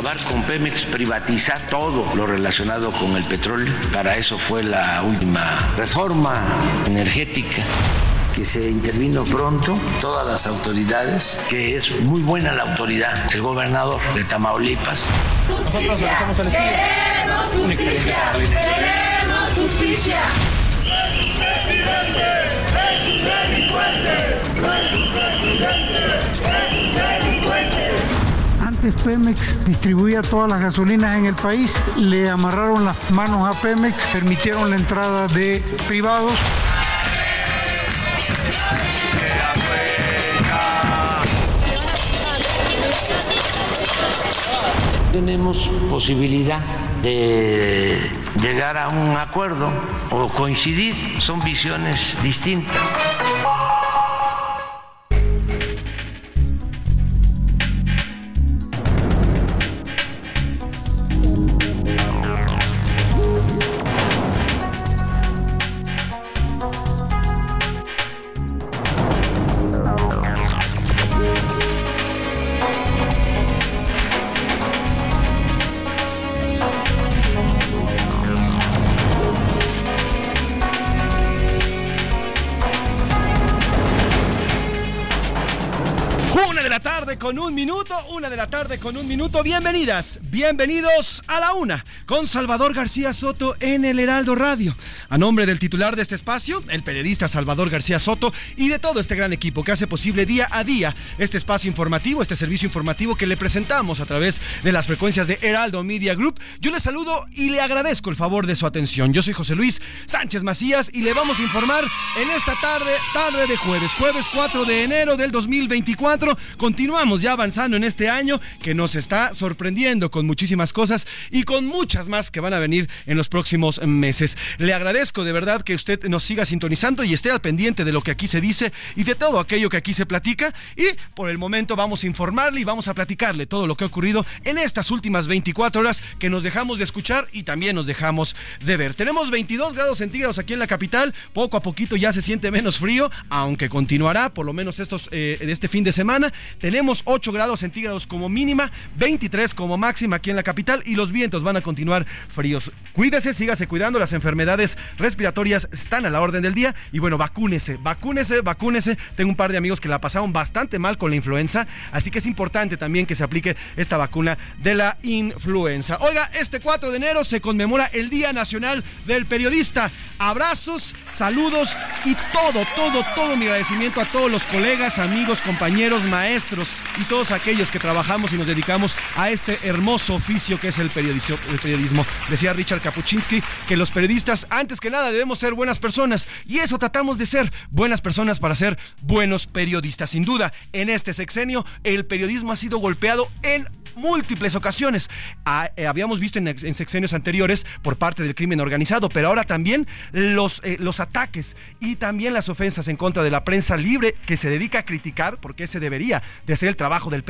Acabar con Pemex, privatizar todo lo relacionado con el petróleo. Para eso fue la última reforma energética que se intervino pronto, todas las autoridades, que es muy buena la autoridad, el gobernador de Tamaulipas. Justicia, queremos justicia, queremos justicia. Presidente, es un delincuente, es un presidente, Antes Pemex distribuía todas las gasolinas en el país, le amarraron las manos a Pemex, permitieron la entrada de privados. Tenemos posibilidad de llegar a un acuerdo o coincidir, son visiones distintas. Una de la tarde con un minuto. Bienvenidas, bienvenidos a la una con Salvador García Soto en el Heraldo Radio. A nombre del titular de este espacio, el periodista Salvador García Soto y de todo este gran equipo que hace posible día a día este espacio informativo, este servicio informativo que le presentamos a través de las frecuencias de Heraldo Media Group. Yo le saludo y le agradezco el favor de su atención. Yo soy José Luis Sánchez Macías y le vamos a informar en esta tarde, tarde de jueves, jueves 4 de enero del 2024. Continuamos ya avanzando en este año que nos está sorprendiendo con muchísimas cosas y con muchas más que van a venir en los próximos meses. Le agradezco de verdad que usted nos siga sintonizando y esté al pendiente de lo que aquí se dice y de todo aquello que aquí se platica. Y por el momento vamos a informarle y vamos a platicarle todo lo que ha ocurrido en estas últimas 24 horas que nos dejamos de escuchar y también nos dejamos de ver. Tenemos 22 grados centígrados aquí en la capital. Poco a poquito ya se siente menos frío, aunque continuará por lo menos estos eh, este fin de semana. Tenemos 8 grados centígrados como mínima, 23 como máxima aquí en la capital y los vientos van a continuar fríos. Cuídese, sígase cuidando, las enfermedades respiratorias están a la orden del día y bueno, vacúnese, vacúnese, vacúnese. Tengo un par de amigos que la pasaron bastante mal con la influenza, así que es importante también que se aplique esta vacuna de la influenza. Oiga, este 4 de enero se conmemora el Día Nacional del Periodista. Abrazos, saludos y todo, todo, todo mi agradecimiento a todos los colegas, amigos, compañeros, maestros y todos aquellos que trabajamos y nos dedicamos a este hermoso oficio que es el periodismo. Decía Richard Kapuczynski que los periodistas, antes que nada, debemos ser buenas personas y eso tratamos de ser, buenas personas para ser buenos periodistas. Sin duda, en este sexenio, el periodismo ha sido golpeado en múltiples ocasiones. Ah, eh, habíamos visto en, en, sexenios anteriores por parte del crimen organizado, pero ahora también los, eh, los ataques y también las ofensas en contra de la prensa libre que se dedica a criticar, porque ese debería de ser el trabajo del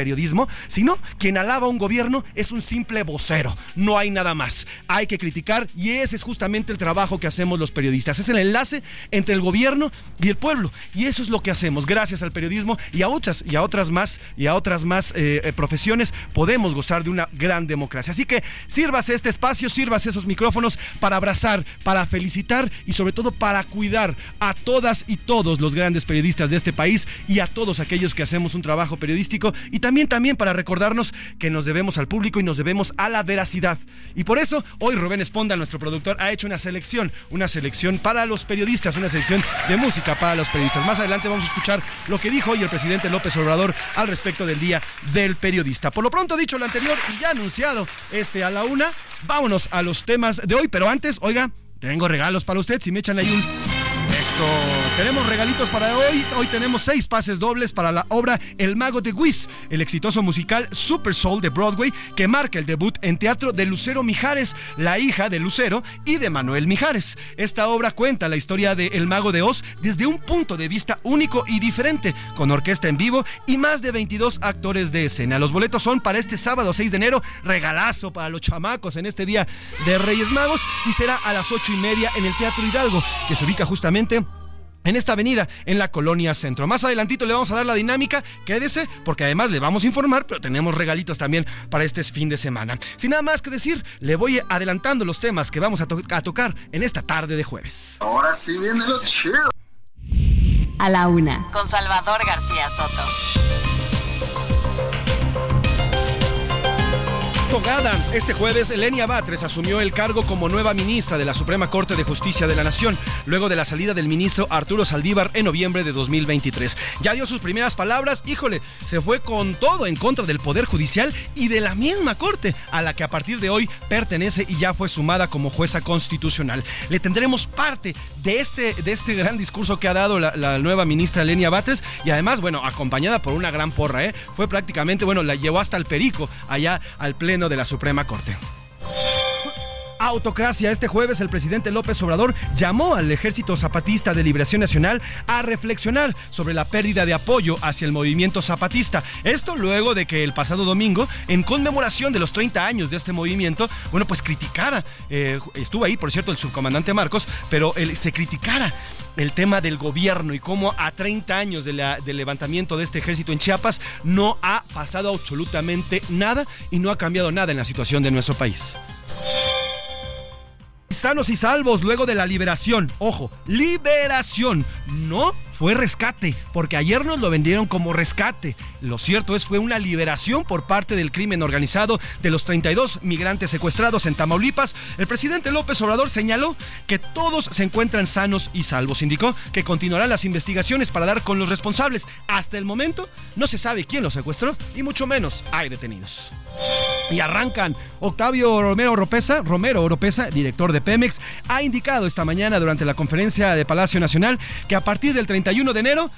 sino quien alaba a un gobierno es un simple vocero, no hay nada más. Hay que criticar y ese es justamente el trabajo que hacemos los periodistas, es el enlace entre el gobierno y el pueblo y eso es lo que hacemos gracias al periodismo y a otras y a otras más y a otras más eh, profesiones podemos gozar de una gran democracia. Así que sírvase este espacio, sírvase esos micrófonos para abrazar, para felicitar y sobre todo para cuidar a todas y todos los grandes periodistas de este país y a todos aquellos que hacemos un trabajo periodístico y también, también para recordarnos que nos debemos al público y nos debemos a la veracidad. Y por eso, hoy Rubén Esponda, nuestro productor, ha hecho una selección, una selección para los periodistas, una selección de música para los periodistas. Más adelante vamos a escuchar lo que dijo hoy el presidente López Obrador al respecto del Día del Periodista. Por lo pronto, dicho lo anterior y ya anunciado este a la una, vámonos a los temas de hoy. Pero antes, oiga, tengo regalos para usted. Si me echan ahí un Tenemos regalitos para hoy. Hoy tenemos seis pases dobles para la obra El Mago de Wiz, el exitoso musical Super Soul de Broadway que marca el debut en teatro de Lucero Mijares, la hija de Lucero y de Manuel Mijares. Esta obra cuenta la historia de El Mago de Oz desde un punto de vista único y diferente, con orquesta en vivo y más de 22 actores de escena. Los boletos son para este sábado 6 de enero, regalazo para los chamacos en este día de Reyes Magos y será a las 8 y media en el Teatro Hidalgo, que se ubica justamente en esta avenida, en la colonia centro. Más adelantito le vamos a dar la dinámica, quédese, porque además le vamos a informar, pero tenemos regalitos también para este fin de semana. Sin nada más que decir, le voy adelantando los temas que vamos a, a tocar en esta tarde de jueves. Ahora sí viene lo chido. A la una, con Salvador García Soto. Togada. Este jueves, Elenia Batres asumió el cargo como nueva ministra de la Suprema Corte de Justicia de la Nación, luego de la salida del ministro Arturo Saldívar en noviembre de 2023. Ya dio sus primeras palabras, híjole, se fue con todo en contra del Poder Judicial y de la misma Corte, a la que a partir de hoy pertenece y ya fue sumada como jueza constitucional. Le tendremos parte de este, de este gran discurso que ha dado la, nueva ministra Elenia Batres y además, bueno, acompañada por una gran porra, ¿eh? Fue prácticamente, bueno, la llevó hasta el Perico, allá al Pleno de la Suprema Corte. Autocracia. Este jueves el presidente López Obrador llamó al Ejército Zapatista de Liberación Nacional a reflexionar sobre la pérdida de apoyo hacia el movimiento zapatista. Esto luego de que el pasado domingo, en conmemoración de los 30 años de este movimiento, bueno, pues criticara, eh, estuvo ahí, por cierto, el subcomandante Marcos, pero él, se criticara el tema del gobierno y cómo a 30 años del levantamiento de este ejército en Chiapas no ha pasado absolutamente nada y no ha cambiado nada en la situación de nuestro país sanos y salvos luego de la liberación. Ojo, liberación, no fue rescate, porque ayer nos lo vendieron como rescate. Lo cierto es fue una liberación por parte del crimen organizado de los 32 migrantes secuestrados en Tamaulipas. El presidente López Obrador señaló que todos se encuentran sanos y salvos. Indicó que continuarán las investigaciones para dar con los responsables. Hasta el momento no se sabe quién los secuestró y mucho menos hay detenidos. Y arrancan. Octavio Romero Oropesa, Romero Oropesa, director de Pemex, ha indicado esta mañana durante la conferencia de Palacio Nacional que a partir del 30 31 de enero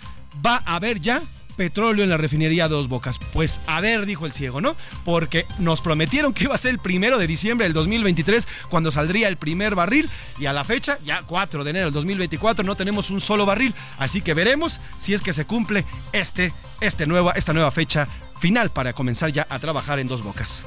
va a haber ya petróleo en la refinería Dos Bocas. Pues a ver, dijo el ciego, ¿no? Porque nos prometieron que iba a ser el primero de diciembre del 2023 cuando saldría el primer barril y a la fecha, ya 4 de enero del 2024, no tenemos un solo barril. Así que veremos si es que se cumple este, este nueva, esta nueva fecha final para comenzar ya a trabajar en Dos Bocas.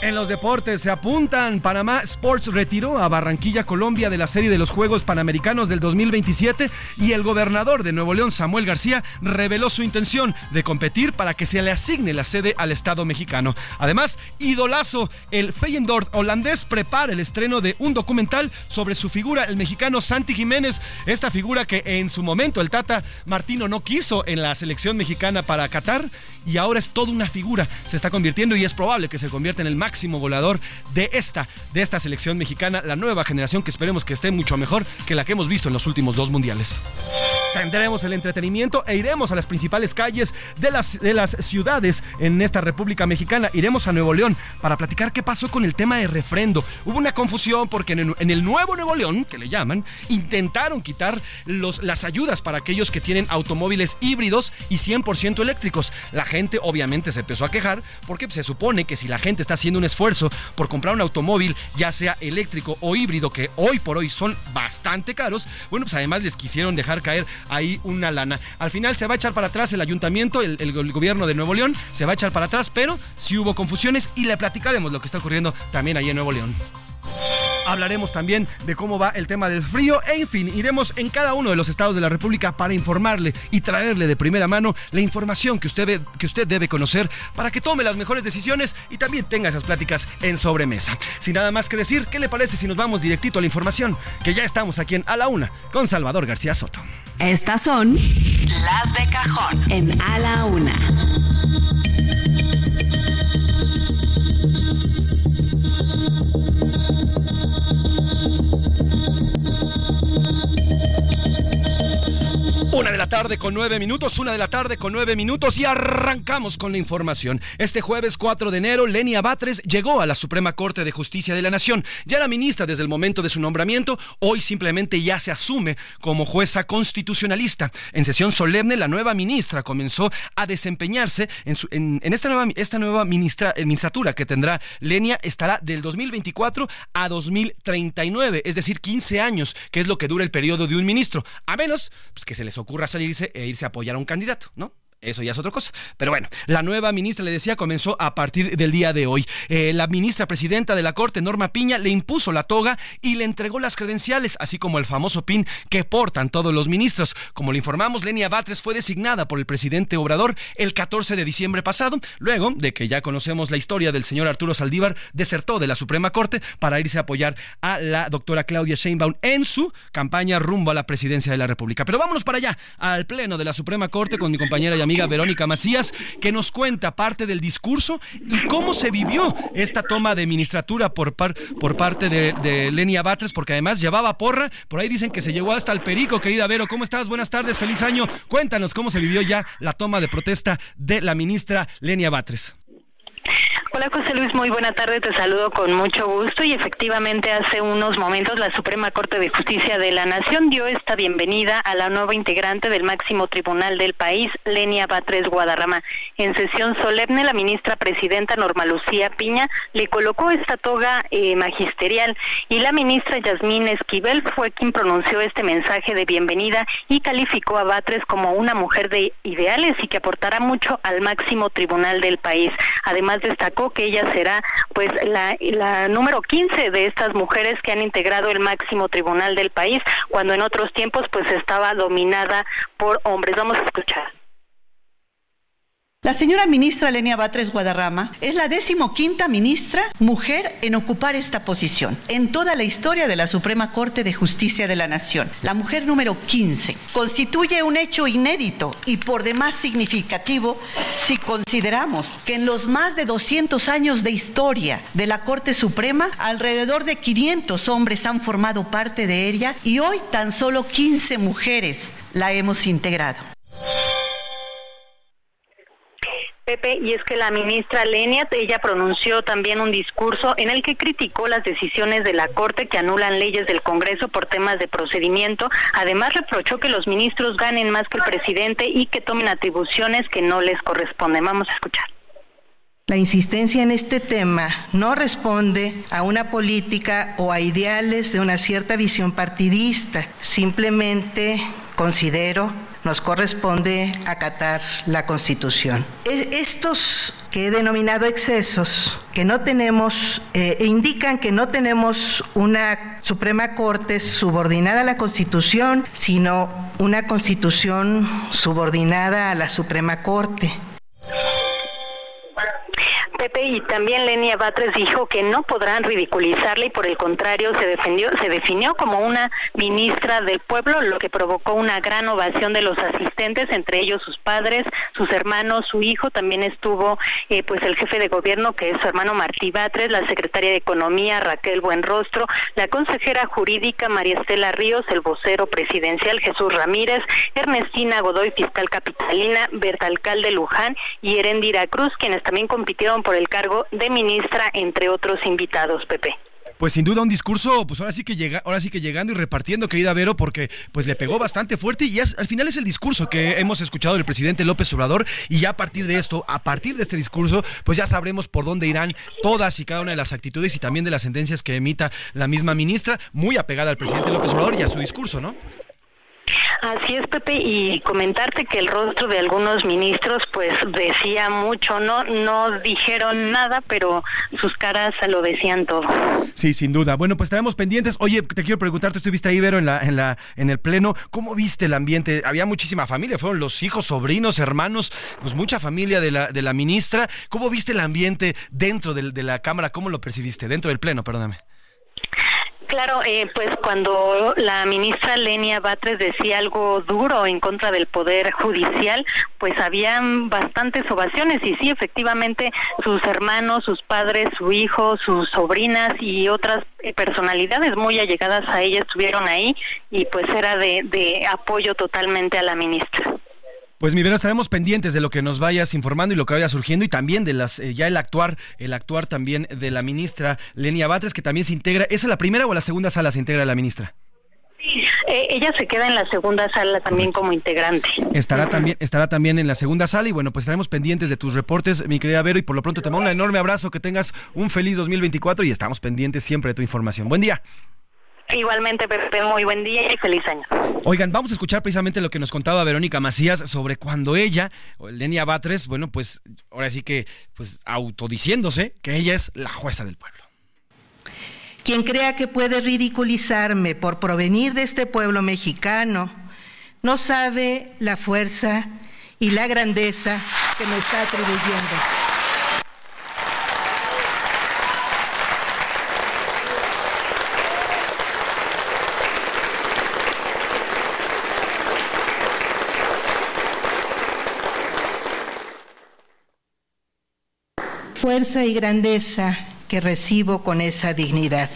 En los deportes se apuntan. Panamá Sports retiró a Barranquilla, Colombia de la serie de los Juegos Panamericanos del 2027 y el gobernador de Nuevo León, Samuel García, reveló su intención de competir para que se le asigne la sede al Estado mexicano. Además, Idolazo, el Feyenoord holandés, prepara el estreno de un documental sobre su figura, el mexicano Santi Jiménez. Esta figura que en su momento el Tata Martino no quiso en la selección mexicana para Qatar y ahora es toda una figura. Se está convirtiendo y es probable que se convierta en el máximo goleador de esta, de esta selección mexicana, la nueva generación que esperemos que esté mucho mejor que la que hemos visto en los últimos dos mundiales. Tendremos el entretenimiento e iremos a las principales calles de las, de las ciudades en esta República Mexicana. Iremos a Nuevo León para platicar qué pasó con el tema de refrendo. Hubo una confusión porque en el nuevo Nuevo León, que le llaman, intentaron quitar los, las ayudas para aquellos que tienen automóviles híbridos y 100% eléctricos. La gente obviamente se empezó a quejar porque se supone que si la gente está haciendo un esfuerzo por comprar un automóvil, ya sea eléctrico o híbrido, que hoy por hoy son bastante caros, bueno, pues además les quisieron dejar caer ahí una lana. Al final se va a echar para atrás el ayuntamiento, el, el gobierno de Nuevo León, se va a echar para atrás, pero sí hubo confusiones y le platicaremos lo que está ocurriendo también ahí en Nuevo León. Hablaremos también de cómo va el tema del frío. En fin, iremos en cada uno de los estados de la República para informarle y traerle de primera mano la información que usted, que usted debe conocer para que tome las mejores decisiones y también tenga esas pláticas en sobremesa. Sin nada más que decir, ¿qué le parece si nos vamos directito a la información? Que ya estamos aquí en A la Una con Salvador García Soto. Estas son las de cajón en A la Una. Una de la tarde con nueve minutos, una de la tarde con nueve minutos y arrancamos con la información. Este jueves 4 de enero, Lenia Batres llegó a la Suprema Corte de Justicia de la Nación. Ya era ministra desde el momento de su nombramiento, hoy simplemente ya se asume como jueza constitucionalista. En sesión solemne, la nueva ministra comenzó a desempeñarse en, esta nueva, esta nueva ministra, administratura que tendrá Lenia estará del 2024 a 2039, es decir, 15 años, que es lo que dura el periodo de un ministro, a menos pues, que se les ocurra salirse e irse a apoyar a un candidato, ¿no? Eso ya es otra cosa. Pero bueno, la nueva ministra, le decía, comenzó a partir del día de hoy. Eh, la ministra presidenta de la Corte, Norma Piña, le impuso la toga y le entregó las credenciales, así como el famoso PIN que portan todos los ministros. Como le informamos, Lenia Batres fue designada por el presidente Obrador el 14 de diciembre pasado, luego de que ya conocemos la historia del señor Arturo Saldívar, desertó de la Suprema Corte para irse a apoyar a la doctora Claudia Sheinbaum en su campaña rumbo a la presidencia de la República. Pero vámonos para allá, al pleno de la Suprema Corte con mi compañera amiga Verónica Macías, que nos cuenta parte del discurso y cómo se vivió esta toma de ministratura por, por parte de, de Lenia Batres, porque además llevaba porra. Por ahí dicen que se llegó hasta el perico, querida Vero. ¿Cómo estás? Buenas tardes, feliz año. Cuéntanos cómo se vivió ya la toma de protesta de la ministra Lenia Batres. Hola José Luis, muy buena tarde, te saludo con mucho gusto y efectivamente hace unos momentos la Suprema Corte de Justicia de la Nación dio esta bienvenida a la nueva integrante del máximo tribunal del país, Lenia Batres Guadarrama. En sesión solemne, la ministra presidenta Norma Lucía Piña le colocó esta toga eh, magisterial y la ministra Yasmín Esquivel fue quien pronunció este mensaje de bienvenida y calificó a Batres como una mujer de ideales y que aportará mucho al máximo tribunal del país. Además destacó que ella será pues la, la número 15 de estas mujeres que han integrado el máximo tribunal del país, cuando en otros tiempos pues estaba dominada por hombres. Vamos a escuchar. La señora ministra Lenia Batres Guadarrama es la decimoquinta ministra mujer en ocupar esta posición en toda la historia de la Suprema Corte de Justicia de la Nación. La mujer número 15 constituye un hecho inédito y por demás significativo si consideramos que en los más de 200 años de historia de la Corte Suprema, alrededor de 500 hombres han formado parte de ella y hoy tan solo 15 mujeres la hemos integrado. Pepe, y es que la ministra Lenia, ella pronunció también un discurso en el que criticó las decisiones de la Corte que anulan leyes del Congreso por temas de procedimiento. Además, reprochó que los ministros ganen más que el presidente y que tomen atribuciones que no les corresponden. Vamos a escuchar. La insistencia en este tema no responde a una política o a ideales de una cierta visión partidista. Simplemente considero nos corresponde acatar la Constitución. Estos que he denominado excesos, que no tenemos, eh, indican que no tenemos una Suprema Corte subordinada a la Constitución, sino una Constitución subordinada a la Suprema Corte. Y también Lenia Batres dijo que no podrán ridiculizarla y por el contrario se defendió, se definió como una ministra del pueblo, lo que provocó una gran ovación de los asistentes, entre ellos sus padres, sus hermanos, su hijo, también estuvo eh, pues el jefe de gobierno que es su hermano Martí Batres, la secretaria de Economía Raquel Buenrostro, la consejera jurídica María Estela Ríos, el vocero presidencial Jesús Ramírez, Ernestina Godoy, fiscal capitalina, Berta Alcalde Luján y Erendira Cruz, quienes también compitieron por el cargo de ministra, entre otros invitados, Pepe. Pues sin duda un discurso, pues ahora sí que llega, ahora sí que llegando y repartiendo, querida Vero, porque pues le pegó bastante fuerte y al final es el discurso que hemos escuchado del presidente López Obrador y ya a partir de esto, a partir de este discurso, pues ya sabremos por dónde irán todas y cada una de las actitudes y también de las sentencias que emita la misma ministra, muy apegada al presidente López Obrador y a su discurso, ¿no? Así es, Pepe, y comentarte que el rostro de algunos ministros pues decía mucho, no no dijeron nada, pero sus caras lo decían todo. Sí, sin duda. Bueno, pues estaremos pendientes. Oye, te quiero preguntar, tú estuviste ahí, Vero, en la en la en el pleno, ¿cómo viste el ambiente? Había muchísima familia, fueron los hijos, sobrinos, hermanos, pues mucha familia de la de la ministra. ¿Cómo viste el ambiente dentro de, de la cámara? ¿Cómo lo percibiste dentro del pleno, perdóname? Claro, eh, pues cuando la ministra Lenia Batres decía algo duro en contra del Poder Judicial, pues habían bastantes ovaciones y sí, efectivamente, sus hermanos, sus padres, su hijo, sus sobrinas y otras personalidades muy allegadas a ella estuvieron ahí y pues era de, de apoyo totalmente a la ministra. Pues mi estaremos pendientes de lo que nos vayas informando y lo que vaya surgiendo y también de las eh, ya el actuar, el actuar también de la ministra Lenia Batres, que también se integra. ¿Es la primera o la segunda sala se integra la ministra? Eh, ella se queda en la segunda sala también como integrante. Estará también, estará también en la segunda sala y bueno, pues estaremos pendientes de tus reportes, mi querida Vero, y por lo pronto te mando un enorme abrazo, que tengas un feliz 2024 y estamos pendientes siempre de tu información. Buen día. Igualmente, Pepe, muy buen día y feliz año. Oigan, vamos a escuchar precisamente lo que nos contaba Verónica Macías sobre cuando ella, Lenia Batres, bueno, pues ahora sí que, pues autodiciéndose que ella es la jueza del pueblo. Quien crea que puede ridiculizarme por provenir de este pueblo mexicano, no sabe la fuerza y la grandeza que me está atribuyendo. Fuerza y grandeza que recibo con esa dignidad.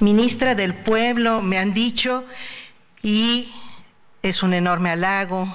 Ministra del Pueblo, me han dicho, y es un enorme halago,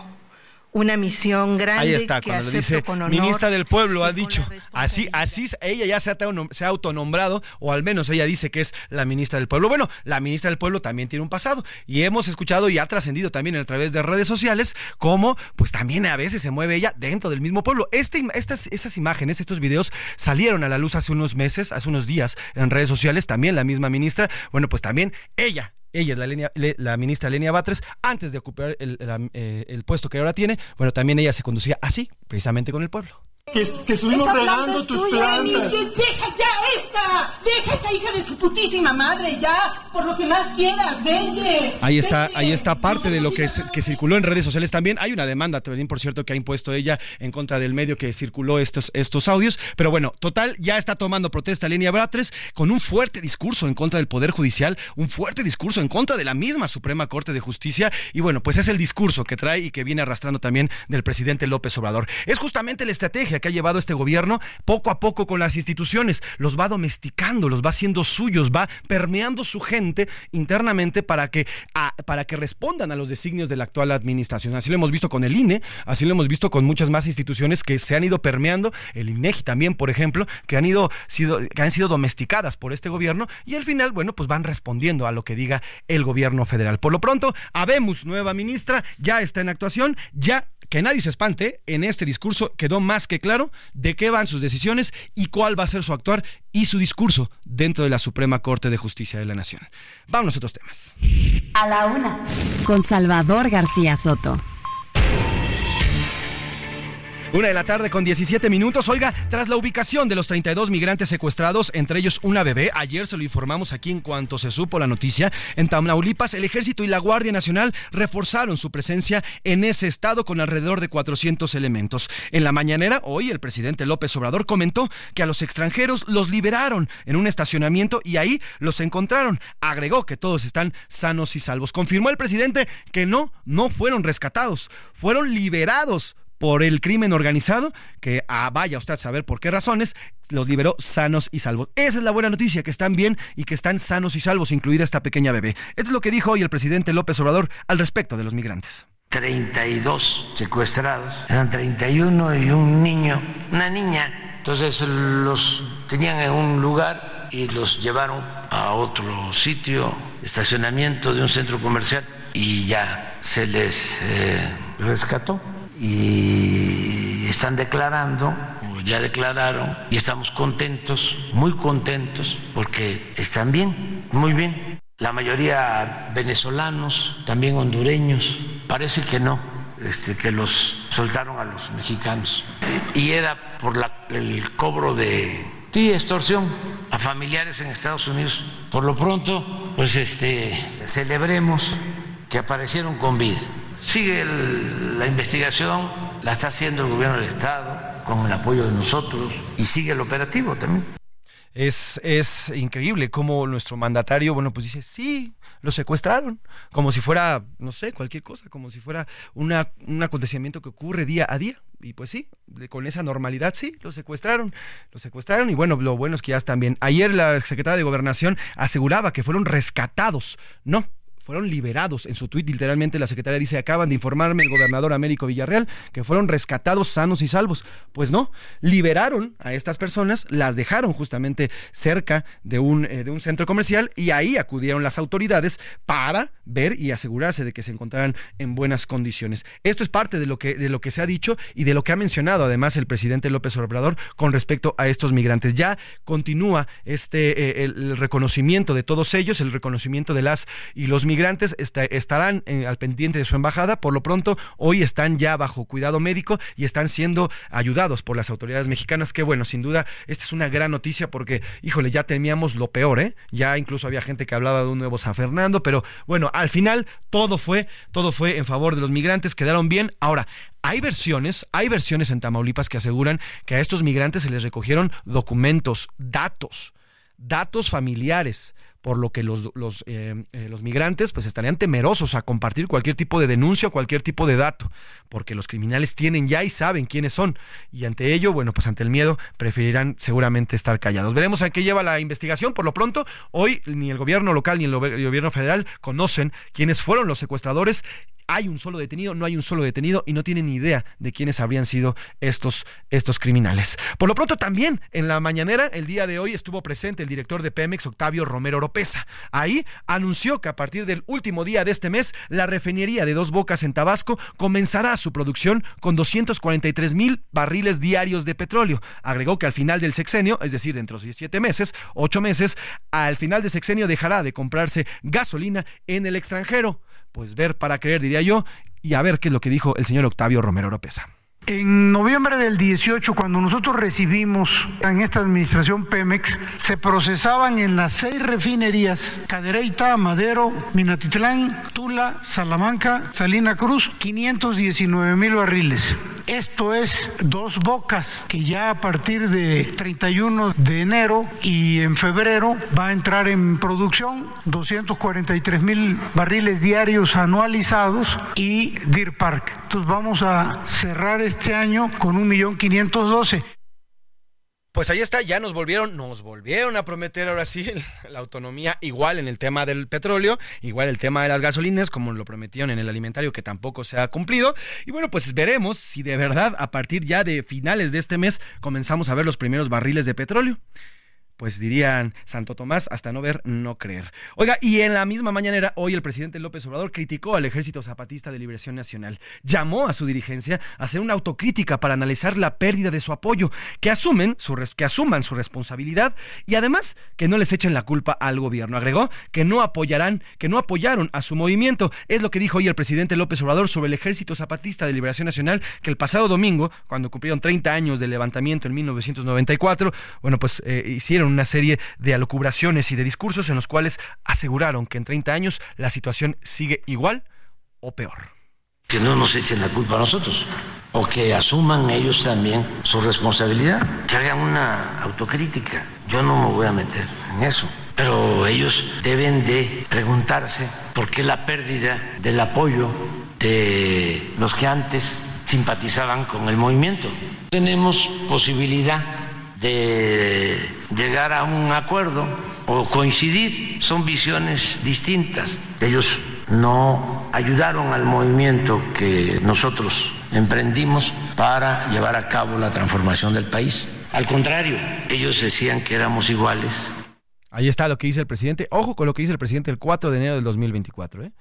una misión grande. Ahí está, cuando le dice ministra del pueblo, ha dicho. Así, así ella ya se ha, se ha, autonombrado, o al menos ella dice que es la ministra del pueblo. Bueno, la ministra del pueblo también tiene un pasado, y hemos escuchado y ha trascendido también a través de redes sociales cómo, pues también a veces se mueve ella dentro del mismo pueblo. Este, estas, estas imágenes, estos videos salieron a la luz hace unos meses, hace unos días en redes sociales, también la misma ministra. Bueno, pues también ella ella es la, la ministra Lenia Batres, antes de ocupar eh, el, puesto que ahora tiene, bueno, también ella se conducía así, precisamente con el pueblo. Que, estuvimos regando tus plantas. deja ya esta, deja esta hija de su putísima madre, ya, por lo que más quieras, vende. Ahí está, ahí está parte de lo que, que circuló en redes sociales también. Hay una demanda también, por cierto, que ha impuesto ella en contra del medio que circuló estos, estos audios. Pero bueno, total, ya está tomando protesta Lenia Batres con un fuerte discurso en contra del Poder Judicial, un fuerte discurso en contra de la misma Suprema Corte de Justicia. Y bueno, pues es el discurso que trae y que viene arrastrando también del presidente López Obrador. Es justamente la estrategia que ha llevado este gobierno poco a poco con las instituciones, los va domesticando, los va haciendo suyos, va permeando su gente internamente para que, para que respondan a los designios de la actual administración. Así lo hemos visto con el INE, así lo hemos visto con muchas más instituciones que se han ido permeando, el INEGI también, por ejemplo, que han ido sido, que han sido domesticadas por este gobierno y al final, bueno, pues van respondiendo a lo que diga el gobierno federal. Por lo pronto, habemos nueva ministra, ya está en actuación, ya que nadie se espante, en este discurso quedó más que claro de qué van sus decisiones y cuál va a ser su actuar y su discurso dentro de la Suprema Corte de Justicia de la Nación. Vamos a otros temas. A la una, con Salvador García Soto. Una de la tarde con 17 minutos. Oiga, tras la ubicación de los 32 migrantes secuestrados, entre ellos una bebé, ayer se lo informamos aquí en cuanto se supo la noticia, en Tamaulipas el Ejército y la Guardia Nacional reforzaron su presencia en ese estado con alrededor de 400 elementos. En la mañanera, hoy el presidente López Obrador comentó que a los extranjeros los liberaron en un estacionamiento y ahí los encontraron. Agregó que todos están sanos y salvos. Confirmó el presidente que no, no fueron rescatados, fueron liberados por el crimen organizado, que ah, vaya usted a saber por qué razones, los liberó sanos y salvos. Esa es la buena noticia, que están bien y que están sanos y salvos, incluida esta pequeña bebé. Es lo que dijo hoy el presidente López Obrador al respecto de los migrantes. 32 secuestrados, eran 31 y un niño, una niña. Entonces los tenían en un lugar y los llevaron a otro sitio, estacionamiento de un centro comercial y ya se les eh, rescató y están declarando, ya declararon, y estamos contentos, muy contentos, porque están bien, muy bien. La mayoría venezolanos, también hondureños, parece que no, este, que los soltaron a los mexicanos. Y era por la, el cobro de sí, extorsión a familiares en Estados Unidos. Por lo pronto, pues este, celebremos que aparecieron con vida. Sigue la investigación, la está haciendo el gobierno del Estado con el apoyo de nosotros y sigue el operativo también. Es, es increíble cómo nuestro mandatario, bueno, pues dice, sí, lo secuestraron, como si fuera, no sé, cualquier cosa, como si fuera un acontecimiento que ocurre día a día. Y pues sí, con esa normalidad, sí, lo secuestraron, lo secuestraron y bueno, lo bueno es que ya están bien. Ayer la secretaria de Gobernación aseguraba que fueron rescatados. No, fueron liberados. En su tuit, literalmente, la secretaria dice, acaban de informarme el gobernador Américo Villarreal que fueron rescatados sanos y salvos. Pues no, liberaron a estas personas, las dejaron justamente cerca de un, eh, de un centro comercial y ahí acudieron las autoridades para ver y asegurarse de que se encontraran en buenas condiciones. Esto es parte de lo que, de lo que se ha dicho y de lo que ha mencionado además el presidente López Obrador con respecto a estos migrantes. Ya continúa este eh, el reconocimiento de todos ellos, el reconocimiento de las y los migrantes migrantes estarán eh, al pendiente de su embajada. Por lo pronto, hoy están ya bajo cuidado médico y están siendo ayudados por las autoridades mexicanas. Que bueno, sin duda, esta es una gran noticia porque, híjole, ya temíamos lo peor, ¿eh? Ya incluso había gente que hablaba de un nuevo San Fernando, pero bueno, al final todo fue, todo fue en favor de los migrantes, quedaron bien. Ahora, hay versiones, hay versiones en Tamaulipas que aseguran que a estos migrantes se les recogieron documentos, datos, datos familiares por lo que los, los, eh, eh, los, migrantes pues estarían temerosos a compartir cualquier tipo de denuncia o cualquier tipo de dato, porque los criminales tienen ya y saben quiénes son, y ante ello, bueno, pues ante el miedo preferirán seguramente estar callados. Veremos a qué lleva la investigación. Por lo pronto, hoy ni el gobierno local ni el gobierno federal conocen quiénes fueron los secuestradores hay un solo detenido, no hay un solo detenido y no tienen ni idea de quiénes habrían sido estos, estos criminales. Por lo pronto también en la mañanera, el día de hoy estuvo presente el director de Pemex, Octavio Romero Oropesa. Ahí anunció que a partir del último día de este mes, la refinería de Dos Bocas en Tabasco comenzará su producción con 243 mil barriles diarios de petróleo. Agregó que al final del sexenio, es decir, dentro de siete meses, ocho meses, al final del sexenio dejará de comprarse gasolina en el extranjero pues ver para creer, diría yo, y a ver qué es lo que dijo el señor Octavio Romero Oropesa. En noviembre del 18, cuando nosotros recibimos en esta administración Pemex, se procesaban en las seis refinerías, Cadereyta, Madero, Minatitlán, Tula, Salamanca, Salina Cruz, 519 mil barriles. Esto es dos bocas que ya a partir de 31 de enero y en febrero va a entrar en producción 243 mil barriles diarios anualizados y Deer Park. Entonces vamos a cerrar este año con un millón doce. Pues ahí está, ya nos volvieron, nos volvieron a prometer ahora sí la autonomía igual en el tema del petróleo, igual el tema de las gasolinas, como lo prometieron en el alimentario que tampoco se ha cumplido. Y bueno, pues veremos si de verdad a partir ya de finales de este mes comenzamos a ver los primeros barriles de petróleo pues dirían Santo Tomás, hasta no ver, no creer. Oiga, y en la misma mañanera, hoy el presidente López Obrador criticó al Ejército Zapatista de Liberación Nacional. Llamó a su dirigencia a hacer una autocrítica para analizar la pérdida de su apoyo, que, asumen su, que asuman su responsabilidad y además que no les echen la culpa al gobierno. Agregó que no apoyarán, que no apoyaron a su movimiento. Es lo que dijo hoy el presidente López Obrador sobre el Ejército Zapatista de Liberación Nacional, que el pasado domingo, cuando cumplieron 30 años del levantamiento en 1994, bueno, pues eh, hicieron una serie de alocubraciones y de discursos en los cuales aseguraron que en 30 años la situación sigue igual o peor. Que no nos echen la culpa a nosotros o que asuman ellos también su responsabilidad, que hagan una autocrítica. Yo no me voy a meter en eso, pero ellos deben de preguntarse por qué la pérdida del apoyo de los que antes simpatizaban con el movimiento. Tenemos posibilidad de llegar a un acuerdo o coincidir, son visiones distintas. Ellos no ayudaron al movimiento que nosotros emprendimos para llevar a cabo la transformación del país. Al contrario, ellos decían que éramos iguales. Ahí está lo que dice el presidente. Ojo con lo que dice el presidente el 4 de enero del 2024. ¿eh?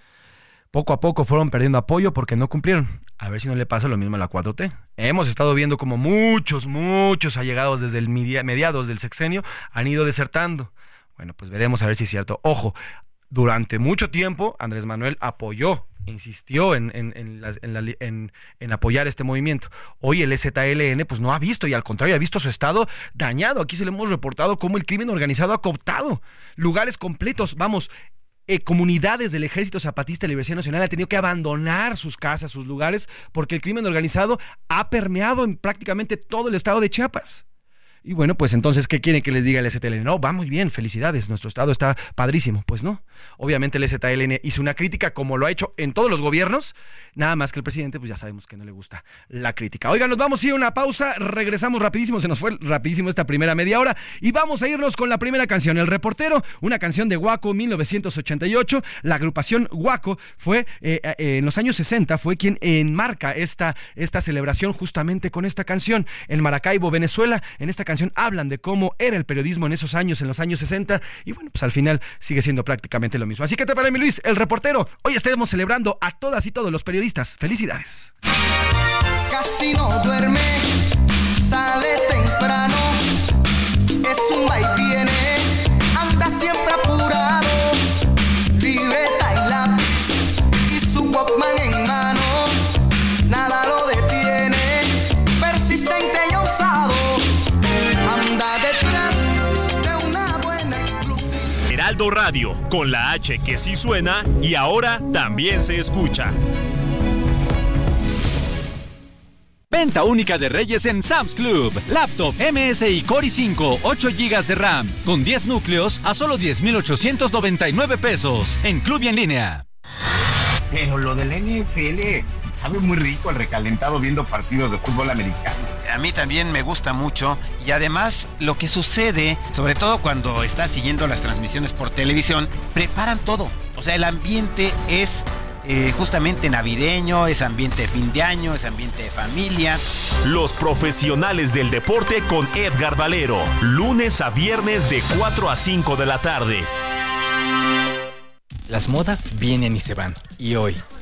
Poco a poco fueron perdiendo apoyo porque no cumplieron. A ver si no le pasa lo mismo a la 4T. Hemos estado viendo como muchos, muchos allegados desde el mediados del sexenio han ido desertando. Bueno, pues veremos a ver si es cierto. Ojo, durante mucho tiempo Andrés Manuel apoyó, insistió en, en, apoyar este movimiento. Hoy el ZLN pues no ha visto y al contrario ha visto su estado dañado. Aquí se le hemos reportado cómo el crimen organizado ha cooptado lugares completos. Vamos, eh, comunidades del Ejército Zapatista de Liberación Nacional han tenido que abandonar sus casas, sus lugares, porque el crimen organizado ha permeado en prácticamente todo el estado de Chiapas. Y bueno, pues entonces, ¿qué quieren que les diga el STLN? No, va muy bien, felicidades, nuestro estado está padrísimo. Pues no, obviamente el STLN hizo una crítica como lo ha hecho en todos los gobiernos, nada más que el presidente, pues ya sabemos que no le gusta la crítica. Oigan, nos vamos a ir a una pausa, regresamos rapidísimo, se nos fue rapidísimo esta primera media hora y vamos a irnos con la primera canción, El Reportero, una canción de Guaco 1988. La agrupación Guaco fue eh, eh, en los años 60, fue quien enmarca esta, esta celebración justamente con esta canción. En Maracaibo, Venezuela, en esta canción hablan de cómo era el periodismo en esos años, en los años 60, y bueno, pues al final sigue siendo prácticamente lo mismo. Así que te parece, mi Luis, el reportero. Hoy estemos celebrando a todas y todos los periodistas. Felicidades. Casi no duerme, Heraldo Radio, con la H que sí suena y ahora también se escucha. Venta única de Reyes en Sam's Club. Laptop MSI Core i5, 8 GB de RAM, con 10 núcleos a solo 10,899 pesos. En Club y en línea. Pero lo del NFL sabe muy rico el recalentado viendo partidos de fútbol americano. A mí también me gusta mucho y además lo que sucede, sobre todo cuando estás siguiendo las transmisiones por televisión, preparan todo. O sea, el ambiente es eh, justamente navideño, es ambiente de fin de año, es ambiente de familia. Los profesionales del deporte con Edgar Valero, lunes a viernes de 4 a 5 de la tarde. Las modas vienen y se van. Y hoy,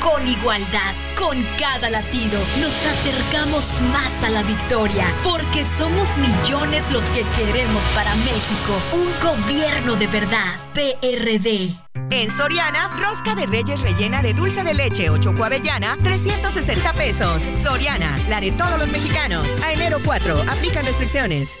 con igualdad. Con cada latido, nos acercamos más a la victoria. Porque somos millones los que queremos para México un gobierno de verdad. PRD. En Soriana, rosca de reyes rellena de dulce de leche o choco avellana, 360 pesos. Soriana, la de todos los mexicanos. A enero 4, aplican restricciones.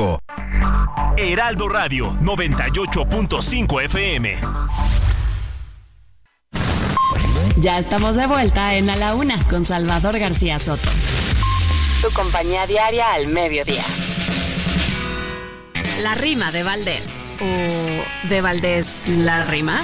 Heraldo Radio 98.5 FM. Ya estamos de vuelta en A la Una con Salvador García Soto. Tu compañía diaria al mediodía. La rima de Valdés. ¿O de Valdés la rima?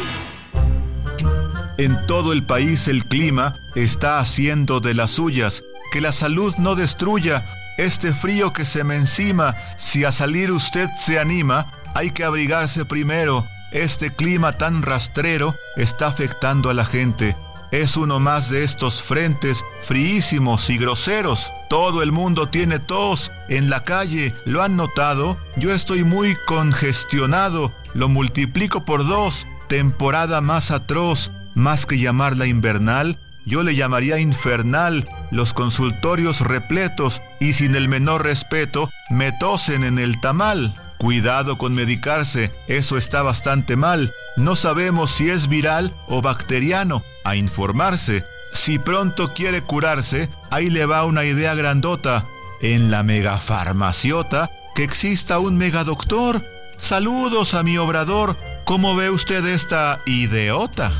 En todo el país el clima está haciendo de las suyas. Que la salud no destruya este frío que se me encima, si a salir usted se anima, hay que abrigarse primero. Este clima tan rastrero está afectando a la gente. Es uno más de estos frentes fríísimos y groseros. Todo el mundo tiene tos. En la calle, ¿lo han notado? Yo estoy muy congestionado. Lo multiplico por dos. Temporada más atroz. Más que llamarla invernal, yo le llamaría infernal los consultorios repletos y sin el menor respeto me tosen en el tamal. Cuidado con medicarse, eso está bastante mal. No sabemos si es viral o bacteriano. A informarse. Si pronto quiere curarse, ahí le va una idea grandota. En la megafarmaciota, que exista un megadoctor. Saludos a mi obrador. ¿Cómo ve usted esta ideota?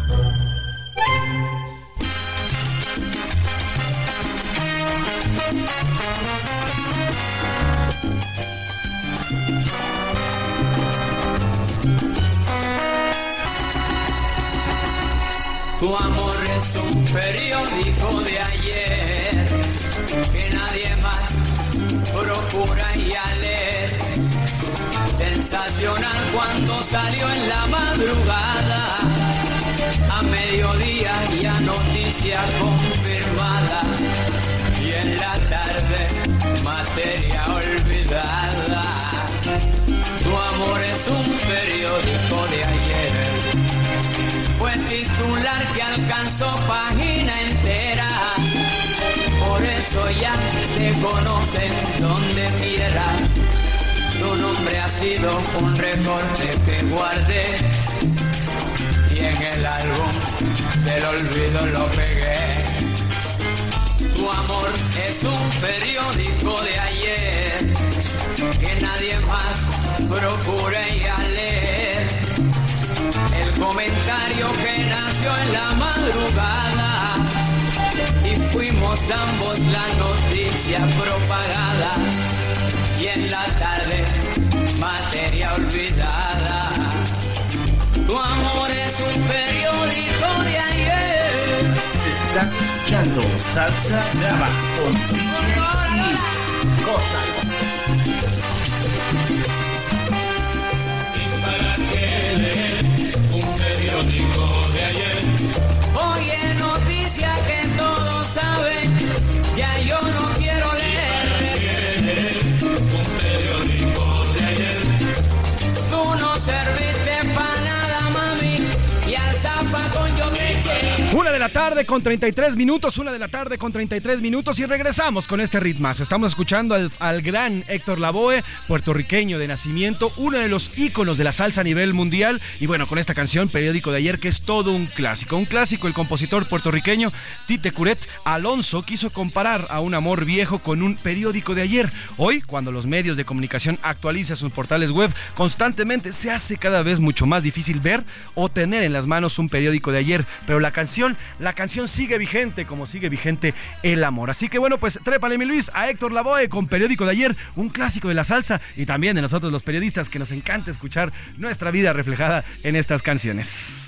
Tu amor es un periódico de ayer que nadie más procura y a leer. Sensacional cuando salió en la madrugada, a mediodía ya noticia confirmada y en la tarde materia olvidada. Titular que alcanzó página entera. Por eso ya te conocen donde quiera. Tu nombre ha sido un recorte que guardé y en el álbum del olvido lo pegué. Tu amor es un periódico de ayer que nadie más procure ya leer el comentario que nació en la madrugada y fuimos ambos la noticia propagada y en la tarde materia olvidada. Tu amor es un periódico de ayer. Estás escuchando Salsa Brava con y de Una de la tarde con 33 minutos, una de la tarde con 33 minutos y regresamos con este ritmazo. Estamos escuchando al, al gran Héctor Lavoe, puertorriqueño de nacimiento, uno de los íconos de la salsa a nivel mundial. Y bueno, con esta canción, periódico de ayer, que es todo un clásico. Un clásico, el compositor puertorriqueño Tite Curet Alonso quiso comparar a un amor viejo con un periódico de ayer. Hoy, cuando los medios de comunicación actualizan sus portales web constantemente, se hace cada vez mucho más difícil ver o tener en las manos un periódico de ayer. Pero la canción, la canción sigue vigente, como sigue vigente el amor. Así que bueno, pues trépale mi Luis a Héctor Lavoe con periódico de ayer, un clásico de la salsa y también de nosotros los periodistas que nos encanta escuchar nuestra vida reflejada en estas canciones.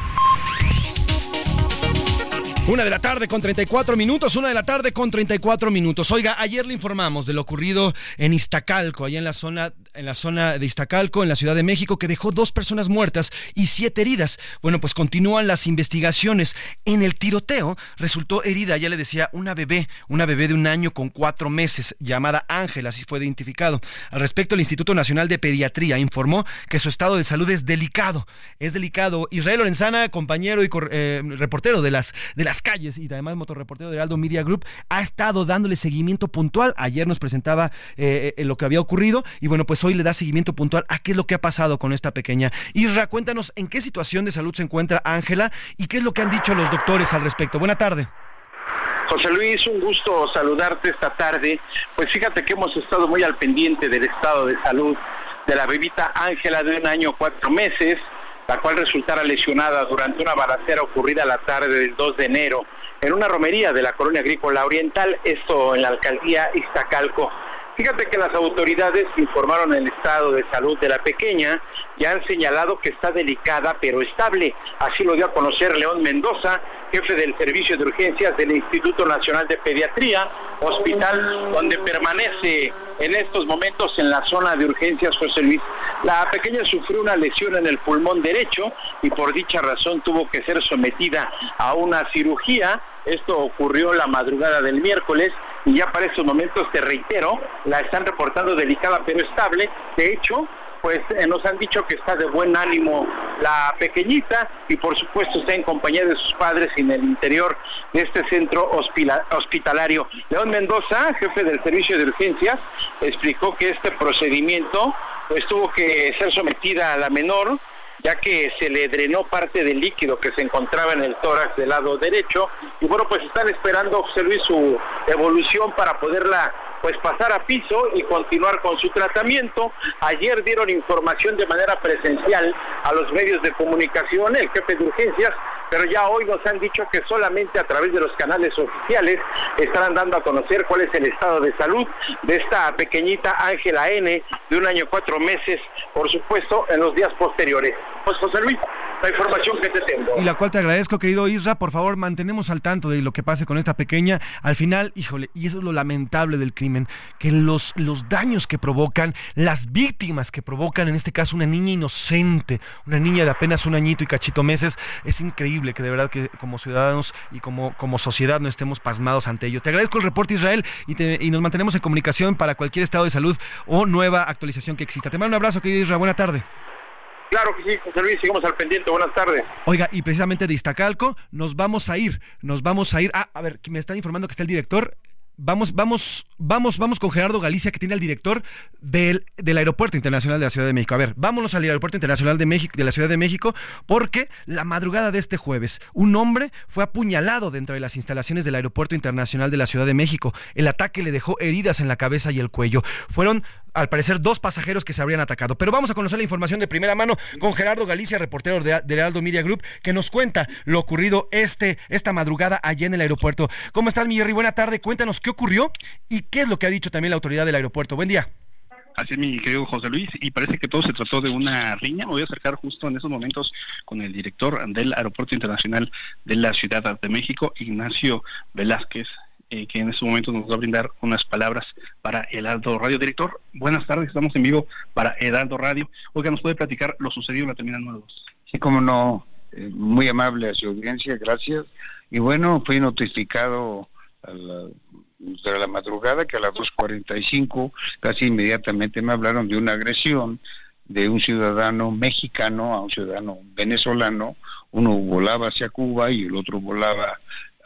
Una de la tarde con 34 minutos, una de la tarde con 34 minutos. Oiga, ayer le informamos de lo ocurrido en Iztacalco, allá en la zona, en la zona de Iztacalco, en la Ciudad de México, que dejó dos personas muertas y siete heridas. Bueno, pues continúan las investigaciones. En el tiroteo resultó herida, ya le decía, una bebé, una bebé de un año con cuatro meses, llamada Ángela, así fue identificado. Al respecto, el Instituto Nacional de Pediatría informó que su estado de salud es delicado. Es delicado. Israel Lorenzana, compañero y eh, reportero de las, de las calles y además motorreportero de Heraldo Media Group, ha estado dándole seguimiento puntual. Ayer nos presentaba eh, eh, lo que había ocurrido y bueno, pues hoy le da seguimiento puntual a qué es lo que ha pasado con esta pequeña. Isra, cuéntanos en qué situación de salud se encuentra Ángela y qué es lo que han dicho los doctores al respecto. Buena tarde. José Luis, un gusto saludarte esta tarde. Pues fíjate que hemos estado muy al pendiente del estado de salud de la bebita Ángela de un año cuatro meses, la cual resultara lesionada durante una balacera ocurrida la tarde del 2 de enero en una romería de la colonia agrícola oriental, esto en la alcaldía Iztacalco. Fíjate que las autoridades informaron el estado de salud de la pequeña y han señalado que está delicada pero estable. Así lo dio a conocer León Mendoza, jefe del Servicio de Urgencias del Instituto Nacional de Pediatría, hospital donde permanece en estos momentos en la zona de urgencias José Luis. La pequeña sufrió una lesión en el pulmón derecho y por dicha razón tuvo que ser sometida a una cirugía. Esto ocurrió la madrugada del miércoles y ya para estos momentos, te reitero, la están reportando delicada pero estable. De hecho, pues eh, nos han dicho que está de buen ánimo la pequeñita y por supuesto está en compañía de sus padres en el interior de este centro hospitalario. León Mendoza, jefe del servicio de urgencias, explicó que este procedimiento pues tuvo que ser sometida a la menor ya que se le drenó parte del líquido que se encontraba en el tórax del lado derecho y bueno, pues están esperando José Luis su evolución para poderla pues pasar a piso y continuar con su tratamiento. Ayer dieron información de manera presencial a los medios de comunicación, el jefe de urgencias, pero ya hoy nos han dicho que solamente a través de los canales oficiales estarán dando a conocer cuál es el estado de salud de esta pequeñita Ángela N de un año cuatro meses, por supuesto, en los días posteriores. Pues José Luis, la información que te tengo. Y la cual te agradezco, querido Isra. Por favor, mantenemos al tanto de lo que pase con esta pequeña. Al final, híjole, y eso es lo lamentable del crimen, que los, los daños que provocan, las víctimas que provocan, en este caso una niña inocente, una niña de apenas un añito y cachito meses, es increíble que de verdad que como ciudadanos y como, como sociedad no estemos pasmados ante ello. Te agradezco el reporte, Israel, y, te, y nos mantenemos en comunicación para cualquier estado de salud o nueva actualización que exista. Te mando un abrazo, querido Israel. Buena tarde. Claro que sí, José Luis, sigamos al pendiente. Buenas tardes. Oiga, y precisamente de Iztacalco nos vamos a ir, nos vamos a ir. Ah, a ver, me están informando que está el director. Vamos, vamos, vamos, vamos con Gerardo Galicia, que tiene el director del, del Aeropuerto Internacional de la Ciudad de México. A ver, vámonos al Aeropuerto Internacional de México, de la Ciudad de México, porque la madrugada de este jueves, un hombre fue apuñalado dentro de las instalaciones del Aeropuerto Internacional de la Ciudad de México. El ataque le dejó heridas en la cabeza y el cuello. Fueron al parecer dos pasajeros que se habrían atacado. Pero vamos a conocer la información de primera mano con Gerardo Galicia, reportero de, de Heraldo Media Group, que nos cuenta lo ocurrido este, esta madrugada allá en el aeropuerto. ¿Cómo estás, mi Jerry? Buena tarde. Cuéntanos qué ocurrió y qué es lo que ha dicho también la autoridad del aeropuerto. Buen día. Así es, mi querido José Luis, y parece que todo se trató de una riña. Me voy a acercar justo en esos momentos con el director del Aeropuerto Internacional de la Ciudad de México, Ignacio Velázquez, eh, que en este momento nos va a brindar unas palabras para Heraldo Radio. Director, buenas tardes, estamos en vivo para Heraldo Radio. Oiga, ¿nos puede platicar lo sucedido en la Terminal 9? Sí, como no, eh, muy amable a su audiencia, gracias. Y bueno, fui notificado a de la madrugada que a las 2.45 casi inmediatamente me hablaron de una agresión de un ciudadano mexicano a un ciudadano venezolano. Uno volaba hacia Cuba y el otro volaba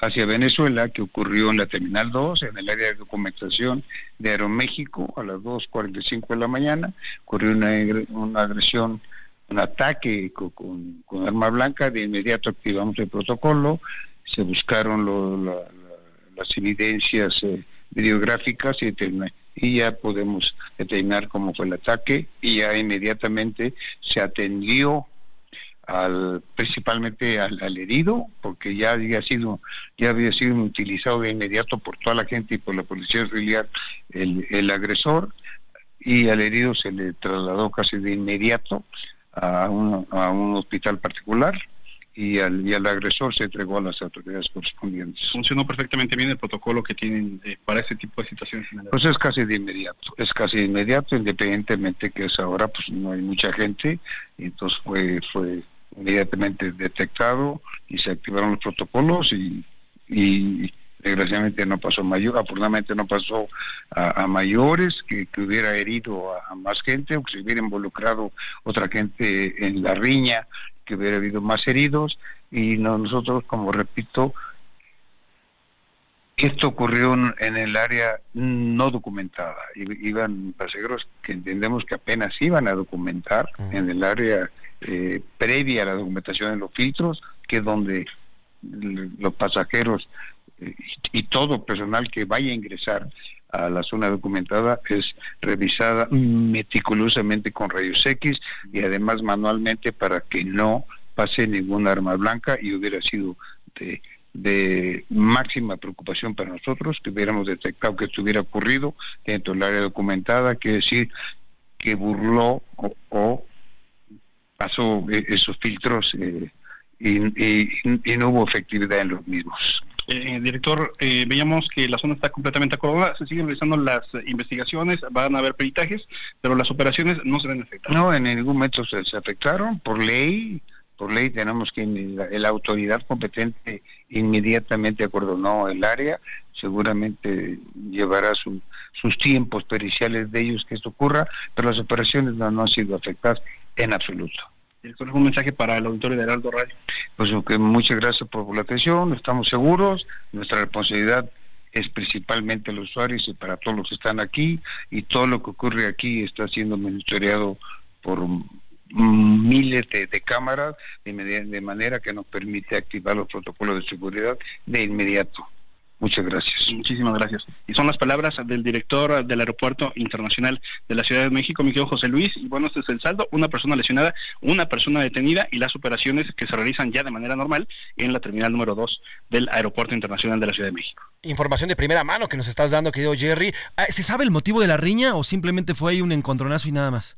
hacia Venezuela, que ocurrió en la Terminal 2, en el área de documentación de Aeroméxico, a las 2.45 de la mañana. Ocurrió una, una agresión, un ataque con, con, arma blanca. De inmediato activamos el protocolo, se buscaron las evidencias eh, videográficas y, y ya podemos determinar cómo fue el ataque y ya inmediatamente se atendió al principalmente al, al, herido porque ya había sido ya había sido utilizado de inmediato por toda la gente y por la policía auxiliar el, el agresor y al herido se le trasladó casi de inmediato a un, a un hospital particular y al, y al agresor se entregó a las autoridades correspondientes. ¿Funcionó perfectamente bien el protocolo que tienen eh, para este tipo de situaciones? Pues es casi de inmediato, es casi de inmediato, independientemente que es ahora pues no hay mucha gente, entonces fue, fue inmediatamente detectado y se activaron los protocolos y, y desgraciadamente no pasó mayor, afortunadamente no pasó a, a mayores, que, que, hubiera herido a, a, más gente o que se hubiera involucrado otra gente en la riña, que hubiera habido más heridos y no, nosotros, como repito, esto ocurrió en el área no documentada. Iban pasajeros que entendemos que apenas iban a documentar uh -huh. en el área eh, previa a la documentación en los filtros, que es donde los pasajeros eh, y, todo personal que vaya a ingresar a la zona documentada es revisada meticulosamente con rayos X y además manualmente para que no pase ninguna arma blanca y hubiera sido de, máxima preocupación para nosotros que hubiéramos detectado que esto hubiera ocurrido dentro del área documentada, que decir que burló o pasó esos filtros eh, y, y, y, no hubo efectividad en los mismos. Eh, director, eh, veíamos que la zona está completamente acordada, se siguen realizando las investigaciones, van a haber peritajes, pero las operaciones no se ven afectadas. No, en ningún momento se, se afectaron por ley, por ley tenemos que la, la, autoridad competente inmediatamente acordonó el área, seguramente llevará su, sus tiempos periciales de ellos que esto ocurra, pero las operaciones no, no han sido afectadas en absoluto. Director, un mensaje para el auditorio de Heraldo Radio. Pues que muchas gracias por la atención, estamos seguros, nuestra responsabilidad es principalmente los usuarios y para todos los que están aquí y todo lo que ocurre aquí está siendo monitoreado por miles de, cámaras de, de manera que nos permite activar los protocolos de seguridad de inmediato. Muchas gracias. Muchísimas gracias. Y son las palabras del director del Aeropuerto Internacional de la Ciudad de México, mi querido José Luis. Y bueno, este es el saldo, una persona lesionada, una persona detenida y las operaciones que se realizan ya de manera normal en la terminal número 2 del Aeropuerto Internacional de la Ciudad de México. Información de primera mano que nos estás dando, querido Jerry. Ah, ¿Se sabe el motivo de la riña o simplemente fue ahí un encontronazo y nada más?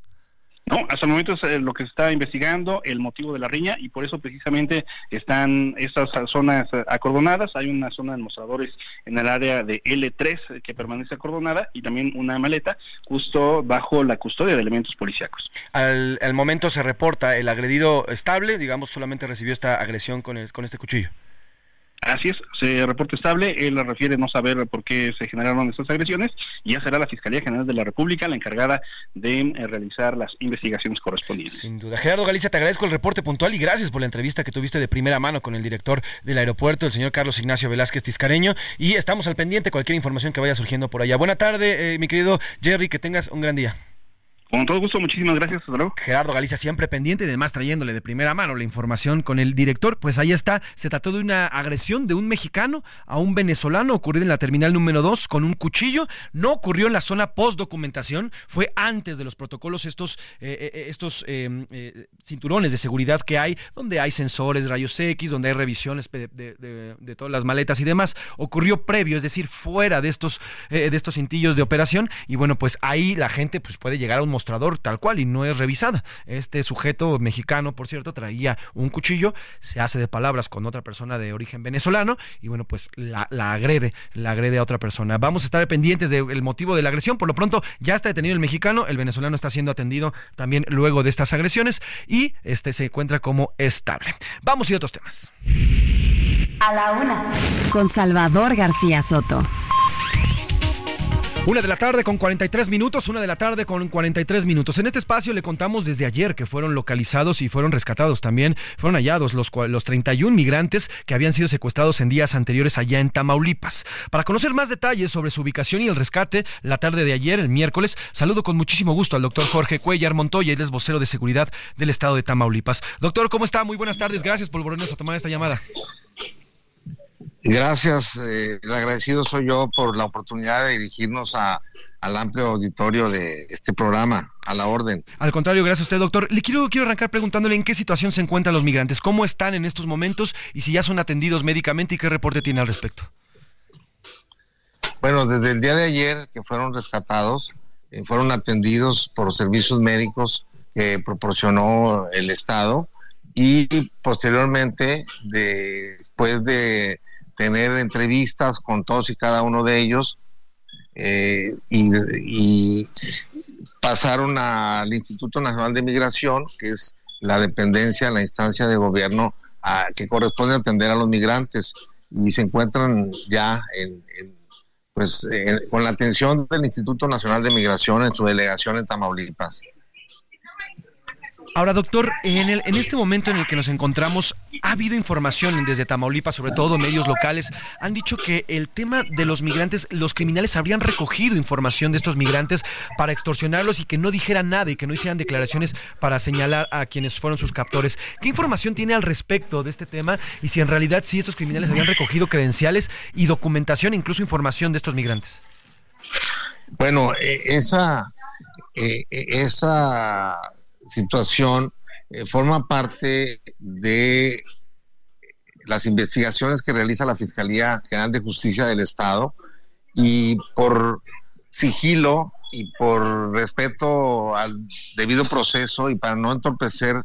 No, hasta el momento es eh, lo que se está investigando, el motivo de la riña, y por eso precisamente están estas zonas acordonadas. Hay una zona de mostradores en el área de L3 eh, que permanece acordonada y también una maleta justo bajo la custodia de elementos policíacos. Al, momento se reporta el agredido estable, digamos, solamente recibió esta agresión con, con este cuchillo. Así es, se reporta estable, él refiere no saber por qué se generaron estas agresiones y ya será la Fiscalía General de la República la encargada de eh, realizar las investigaciones correspondientes. Sin duda. Gerardo Galicia, te agradezco el reporte puntual y gracias por la entrevista que tuviste de primera mano con el director del aeropuerto, el señor Carlos Ignacio Velázquez Tiscareño, y estamos al pendiente cualquier información que vaya surgiendo por allá. Buena tarde, eh, mi querido Jerry, que tengas un gran día. Con todo gusto, muchísimas gracias. Gerardo Galicia siempre pendiente y además trayéndole de primera mano la información con el director. Pues ahí está, se trató de una agresión de un mexicano a un venezolano ocurrida en la terminal número 2 con un cuchillo. No ocurrió en la zona post documentación, fue antes de los protocolos, estos, eh, eh, eh, estos cinturones de seguridad que hay, donde hay sensores, rayos X, donde hay revisiones de, todas las maletas y demás. Ocurrió previo, es decir, fuera de estos, de estos cintillos de operación. Y bueno, pues ahí la gente pues, puede llegar a un mostrador tal cual y no es revisada. Este sujeto mexicano, por cierto, traía un cuchillo, se hace de palabras con otra persona de origen venezolano y bueno, pues la, agrede, la agrede a otra persona. Vamos a estar pendientes del motivo de la agresión. Por lo pronto ya está detenido el mexicano, el venezolano está siendo atendido también luego de estas agresiones y este se encuentra como estable. Vamos a otros temas. A la una. Con Salvador García Soto. Una de la tarde con 43 minutos, una de la tarde con 43 minutos. En este espacio le contamos desde ayer que fueron localizados y fueron rescatados también, fueron hallados los, los 31 migrantes que habían sido secuestrados en días anteriores allá en Tamaulipas. Para conocer más detalles sobre su ubicación y el rescate, la tarde de ayer, el miércoles, saludo con muchísimo gusto al doctor Jorge Cuellar Montoya, él es vocero de seguridad del estado de Tamaulipas. Doctor, ¿cómo está? Muy buenas tardes, gracias por volvernos a tomar esta llamada. Gracias, eh, el agradecido soy yo por la oportunidad de dirigirnos a, al amplio auditorio de este programa, a la orden. Al contrario, gracias a usted, doctor. Le quiero, quiero arrancar preguntándole en qué situación se encuentran los migrantes, cómo están en estos momentos y si ya son atendidos médicamente y qué reporte tiene al respecto. Bueno, desde el día de ayer que fueron rescatados, eh, fueron atendidos por los servicios médicos que proporcionó el Estado y posteriormente, después de tener entrevistas con todos y cada uno de ellos eh, y, pasaron al Instituto Nacional de Migración, que es la dependencia, la instancia de gobierno que corresponde atender a los migrantes y se encuentran ya en, pues con la atención del Instituto Nacional de Migración en su delegación en Tamaulipas. Ahora, doctor, en, el, en este momento en el que nos encontramos, ha habido información desde Tamaulipas, sobre todo medios locales, han dicho que el tema de los migrantes, los criminales habrían recogido información de estos migrantes para extorsionarlos y que no dijeran nada y que no hicieran declaraciones para señalar a quienes fueron sus captores. ¿Qué información tiene al respecto de este tema y si en realidad sí estos criminales habían recogido credenciales y documentación, incluso información de estos migrantes? Bueno, eh, esa, eh, esa situación eh, forma parte de las investigaciones que realiza la Fiscalía General de Justicia del Estado y por sigilo y por respeto al debido proceso y para no entorpecer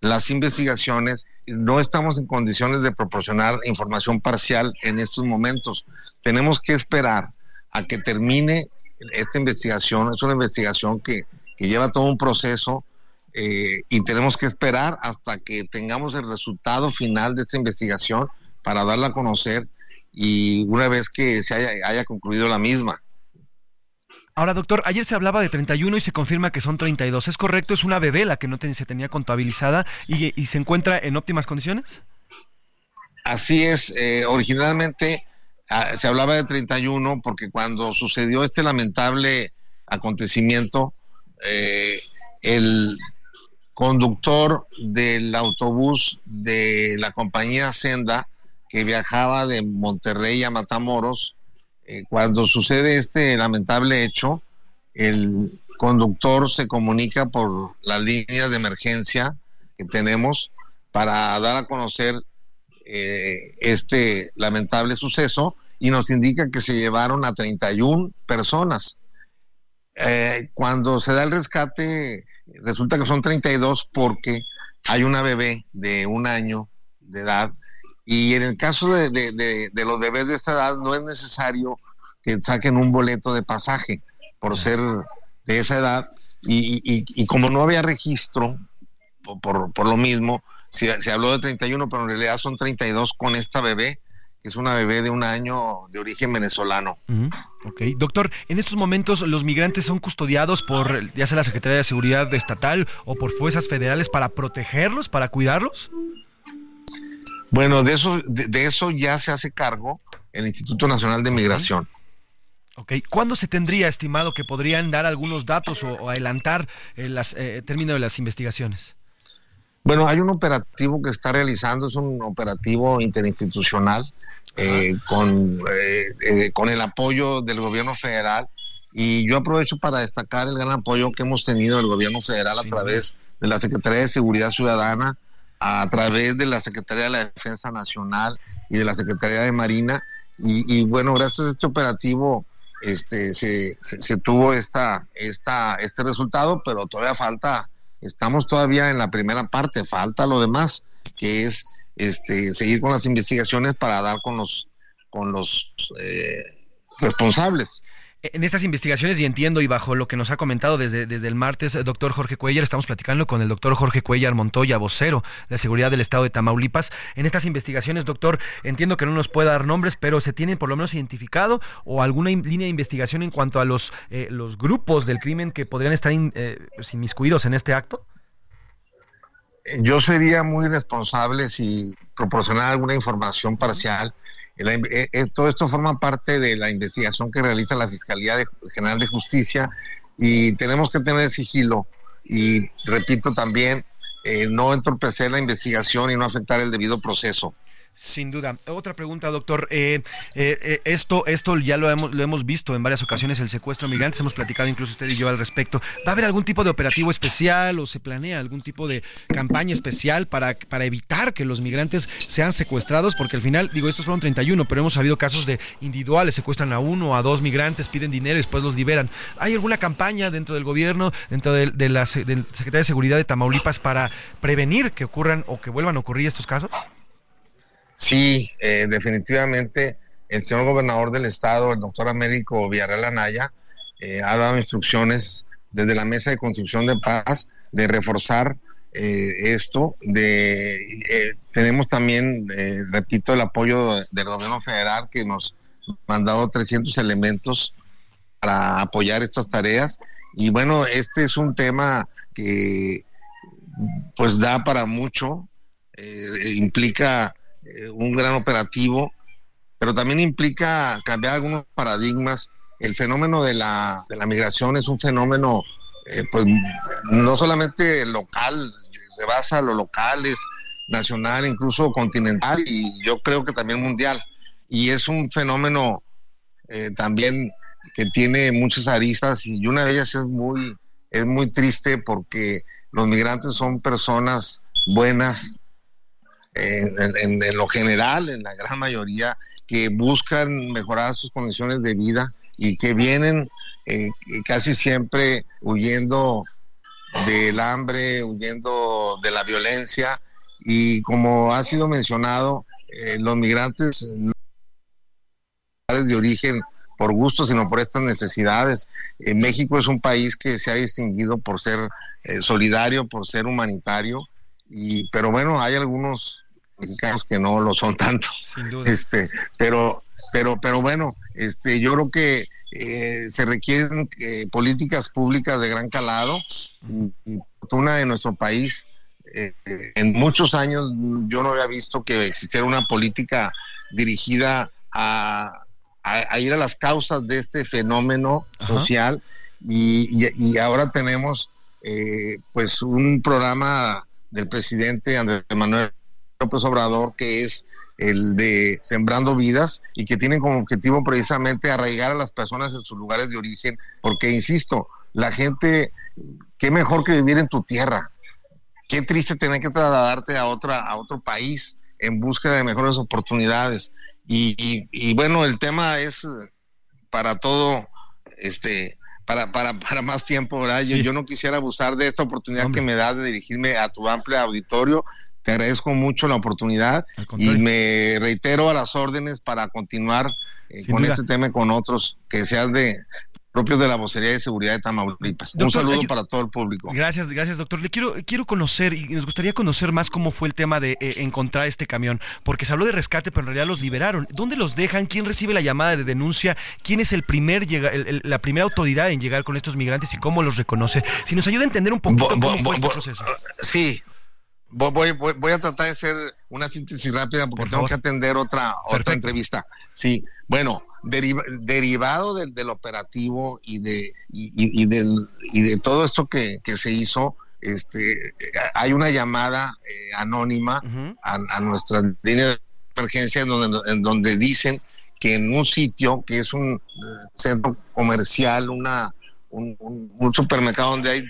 las investigaciones, no estamos en condiciones de proporcionar información parcial en estos momentos. Tenemos que esperar a que termine esta investigación. Es una investigación que, que lleva todo un proceso eh, y tenemos que esperar hasta que tengamos el resultado final de esta investigación para darla a conocer y una vez que se haya, concluido la misma. Ahora, doctor, ayer se hablaba de 31 y se confirma que son 32. ¿Es correcto? ¿Es una bebé la que no se tenía contabilizada y, se encuentra en óptimas condiciones? Así es. Eh, originalmente ah, se hablaba de 31 porque cuando sucedió este lamentable acontecimiento, eh, el conductor del autobús de la compañía Senda que viajaba de Monterrey a Matamoros. Eh, cuando sucede este lamentable hecho, el conductor se comunica por las líneas de emergencia que tenemos para dar a conocer eh, este lamentable suceso y nos indica que se llevaron a 31 personas. Eh, cuando se da el rescate, resulta que son 32 porque hay una bebé de un año de edad y en el caso de, de, los bebés de esta edad no es necesario que saquen un boleto de pasaje por ser de esa edad y, y, como no había registro por, por, lo mismo, se, se, habló de 31, pero en realidad son 32 con esta bebé, que es una bebé de un año de origen venezolano. Ok, doctor, en estos momentos los migrantes son custodiados por ya sea la Secretaría de Seguridad Estatal o por fuerzas federales para protegerlos, para cuidarlos. Bueno, de eso, de, eso ya se hace cargo el Instituto Nacional de Migración. Ok, ¿cuándo se tendría estimado que podrían dar algunos datos o, adelantar el eh, término de las investigaciones? Bueno, hay un operativo que está realizando, es un operativo interinstitucional eh, con, eh, con el apoyo del gobierno federal y yo aprovecho para destacar el gran apoyo que hemos tenido del gobierno federal a través de la Secretaría de Seguridad Ciudadana, a través de la Secretaría de la Defensa Nacional y de la Secretaría de Marina. Y, bueno, gracias a este operativo este, se, se, tuvo esta, esta, este resultado, pero todavía falta, estamos todavía en la primera parte, falta lo demás, que es este, seguir con las investigaciones para dar con los, con los eh, responsables. En estas investigaciones, y entiendo, y bajo lo que nos ha comentado desde, desde el martes, el doctor Jorge Cuellar, estamos platicando con el doctor Jorge Cuellar Montoya, vocero de Seguridad del Estado de Tamaulipas. En estas investigaciones, doctor, entiendo que no nos puede dar nombres, pero ¿se tienen por lo menos identificado o alguna línea de investigación en cuanto a los, eh, los grupos del crimen que podrían estar eh, pues, inmiscuidos en este acto? Yo sería muy responsable si proporcionara alguna información parcial eh, eh, todo esto forma parte de la investigación que realiza la Fiscalía General de Justicia y tenemos que tener sigilo y, repito también, eh, no entorpecer la investigación y no afectar el debido proceso. Sin duda. Otra pregunta, doctor. Eh, eh, eh, esto, esto ya lo hemos, lo hemos visto en varias ocasiones, el secuestro de migrantes. Hemos platicado incluso usted y yo al respecto. ¿Va a haber algún tipo de operativo especial o se planea algún tipo de campaña especial para, para evitar que los migrantes sean secuestrados? Porque al final, digo, estos fueron 31, pero hemos sabido casos de individuales, secuestran a uno o a dos migrantes, piden dinero y después los liberan. ¿Hay alguna campaña dentro del gobierno, dentro de, de Secretaría de Seguridad de Tamaulipas para prevenir que ocurran o que vuelvan a ocurrir estos casos? Sí, eh, definitivamente el señor gobernador del estado, el doctor Américo Villarreal Anaya, eh, ha dado instrucciones desde la mesa de construcción de paz de reforzar eh, esto. De, tenemos también, repito, el apoyo del gobierno federal que nos ha mandado 300 elementos para apoyar estas tareas. Y bueno, este es un tema que pues da para mucho, implica eh, un gran operativo, pero también implica cambiar algunos paradigmas. El fenómeno de la, de la migración es un fenómeno, eh, pues, no solamente local, rebasa lo local, es nacional, incluso continental y yo creo que también mundial. Y es un fenómeno eh, también que tiene muchas aristas y una de ellas es muy, es muy triste porque los migrantes son personas buenas, en, lo general, en la gran mayoría, que buscan mejorar sus condiciones de vida y que vienen eh, casi siempre huyendo del hambre, huyendo de la violencia y como ha sido mencionado, eh, los migrantes no de origen por gusto, sino por estas necesidades. Eh, México es un país que se ha distinguido por ser solidario, por ser humanitario, y, pero bueno, hay algunos mexicanos que no lo son tanto. Este, pero, pero, pero bueno, este, yo creo que eh, se requieren eh, políticas públicas de gran calado y, una de nuestro país. Eh, en muchos años yo no había visto que existiera una política dirigida a, ir a las causas de este fenómeno social y, y, ahora tenemos eh, pues un programa del presidente Andrés Manuel López Obrador que es el de Sembrando Vidas y que tienen como objetivo precisamente arraigar a las personas en sus lugares de origen, porque insisto, la gente, qué mejor que vivir en tu tierra, qué triste tener que trasladarte a otra a otro país en busca de mejores oportunidades. Y, bueno el tema es para todo este para, para, para más tiempo, ¿verdad? Yo, yo, no quisiera abusar de esta oportunidad que me da de dirigirme a tu amplio auditorio. Te agradezco mucho la oportunidad y me reitero a las órdenes para continuar eh, con este tema y con otros que sean de, propios de la vocería de seguridad de Tamaulipas. Un saludo para todo el público. Gracias, gracias, doctor. Le quiero, quiero conocer y nos gustaría conocer más cómo fue el tema de eh, encontrar este camión, porque se habló de rescate, pero en realidad los liberaron. ¿Dónde los dejan? ¿Quién recibe la llamada de denuncia? ¿Quién es el primer llega, la primera autoridad en llegar con estos migrantes y cómo los reconoce? Si nos ayuda a entender un poquito cómo fue este proceso. Sí, Voy, voy, voy, a tratar de hacer una síntesis rápida porque tengo que atender otra, otra entrevista. Sí, bueno, derivado del, del, operativo y de, y, del, y de todo esto que, se hizo, este, hay una llamada eh, anónima a, nuestra línea de emergencia en donde, en donde dicen que en un sitio que es un eh, centro comercial, una, un, un supermercado donde hay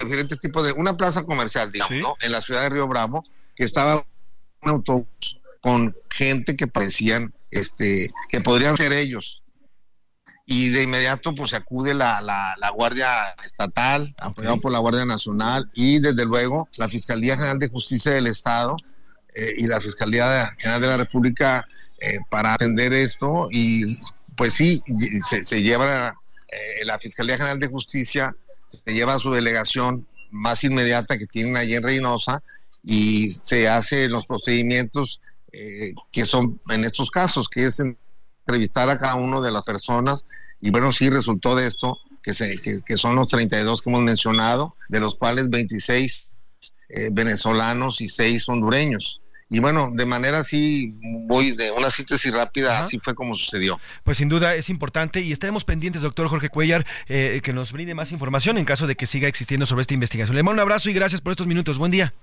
diferentes tipos de, una plaza comercial, digamos, ¿no? En la ciudad de Río Bravo, que estaba un autobús con gente que parecían, este, que podrían ser ellos. Y de inmediato, pues se acude la, la, Guardia Estatal, apoyado por la Guardia Nacional, y desde luego la Fiscalía General de Justicia del Estado eh, y la Fiscalía General de la República eh, para atender esto. Y pues sí, se, se lleva eh, la Fiscalía General de Justicia se lleva a su delegación más inmediata que tienen allí en Reynosa y se hace los procedimientos eh, que son en estos casos, que es entrevistar a cada uno de las personas y bueno, sí resultó de esto, que, se, que, son los 32 que hemos mencionado, de los cuales 26 eh, venezolanos y 6 hondureños. Y bueno, de manera así, voy de una síntesis rápida, así fue como sucedió. Pues sin duda es importante y estaremos pendientes, doctor Jorge Cuellar, eh, que nos brinde más información en caso de que siga existiendo sobre esta investigación. Le mando un abrazo y gracias por estos minutos. Buen día.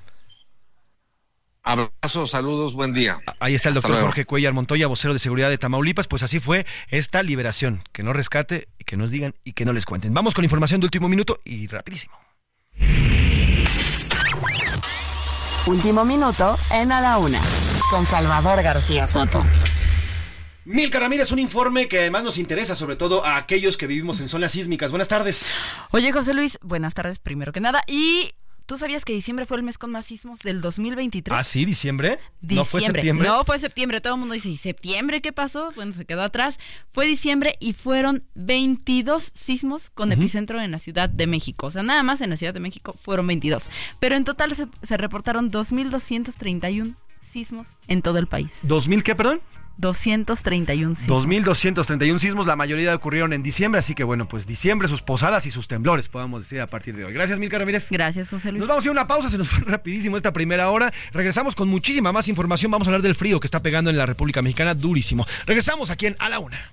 Abrazos, saludos, buen día. Ahí está el doctor Jorge Cuellar Montoya, vocero de seguridad de Tamaulipas. Pues así fue esta liberación. Que no rescate, que nos digan y que no les cuenten. Vamos con información de último minuto y rapidísimo. Último minuto en A la Una, con Salvador García Soto. Milka Ramírez, un informe que además nos interesa, sobre todo a aquellos que vivimos en zonas sísmicas. Buenas tardes. Oye, José Luis, buenas tardes primero que nada. Y ¿Tú sabías que diciembre fue el mes con más sismos del 2023? Ah, sí, diciembre. ¿No fue septiembre? No fue septiembre. Todo el mundo dice, ¿y septiembre qué pasó? Bueno, se quedó atrás. Fue diciembre y fueron 22 sismos con epicentro en la Ciudad de México. O sea, nada más en la Ciudad de México fueron 22. Pero en total se, se reportaron 2.231 sismos en todo el país. ¿2000 qué, perdón? 231 sismos. 2.231 sismos, la mayoría ocurrieron en diciembre, así que bueno, pues diciembre, sus posadas y sus temblores, podemos decir a partir de hoy. Gracias, Milka Ramírez. Gracias, José Luis. Nos vamos a ir a una pausa, se nos fue rapidísimo esta primera hora. Regresamos con muchísima más información, vamos a hablar del frío que está pegando en la República Mexicana durísimo. Regresamos aquí en A la Una.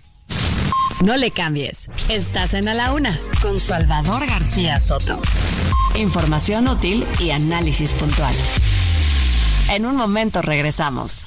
No le cambies, estás en A la Una con Salvador García Soto. Información útil y análisis puntual. En un momento regresamos.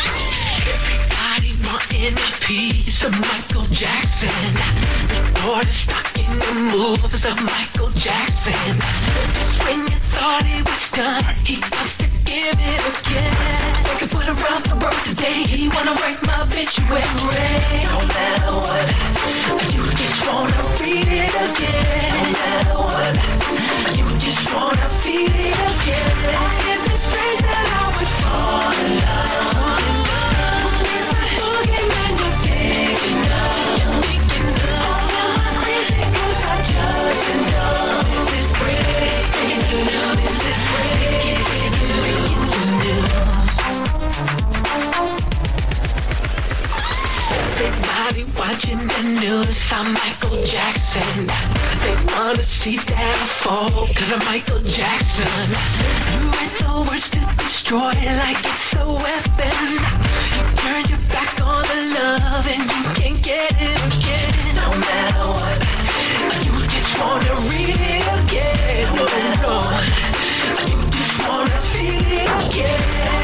In a piece of Michael Jackson. The stuck in the moves of Michael Jackson. Just when you thought he was done, he wants to give it again. I could put around the world today. He wanna write my obituary. No matter what, you just wanna read it again. No matter what, you just wanna feel it again. Is it strange that I would fall in love? Everybody watching the news, I'm Michael Jackson. They wanna see that I fall, cause I'm Michael Jackson. You the to destroy like it's a weapon. You turn your back on the love and you can't get it again. No matter what Wanna it again, no what. You just wanna feel it again.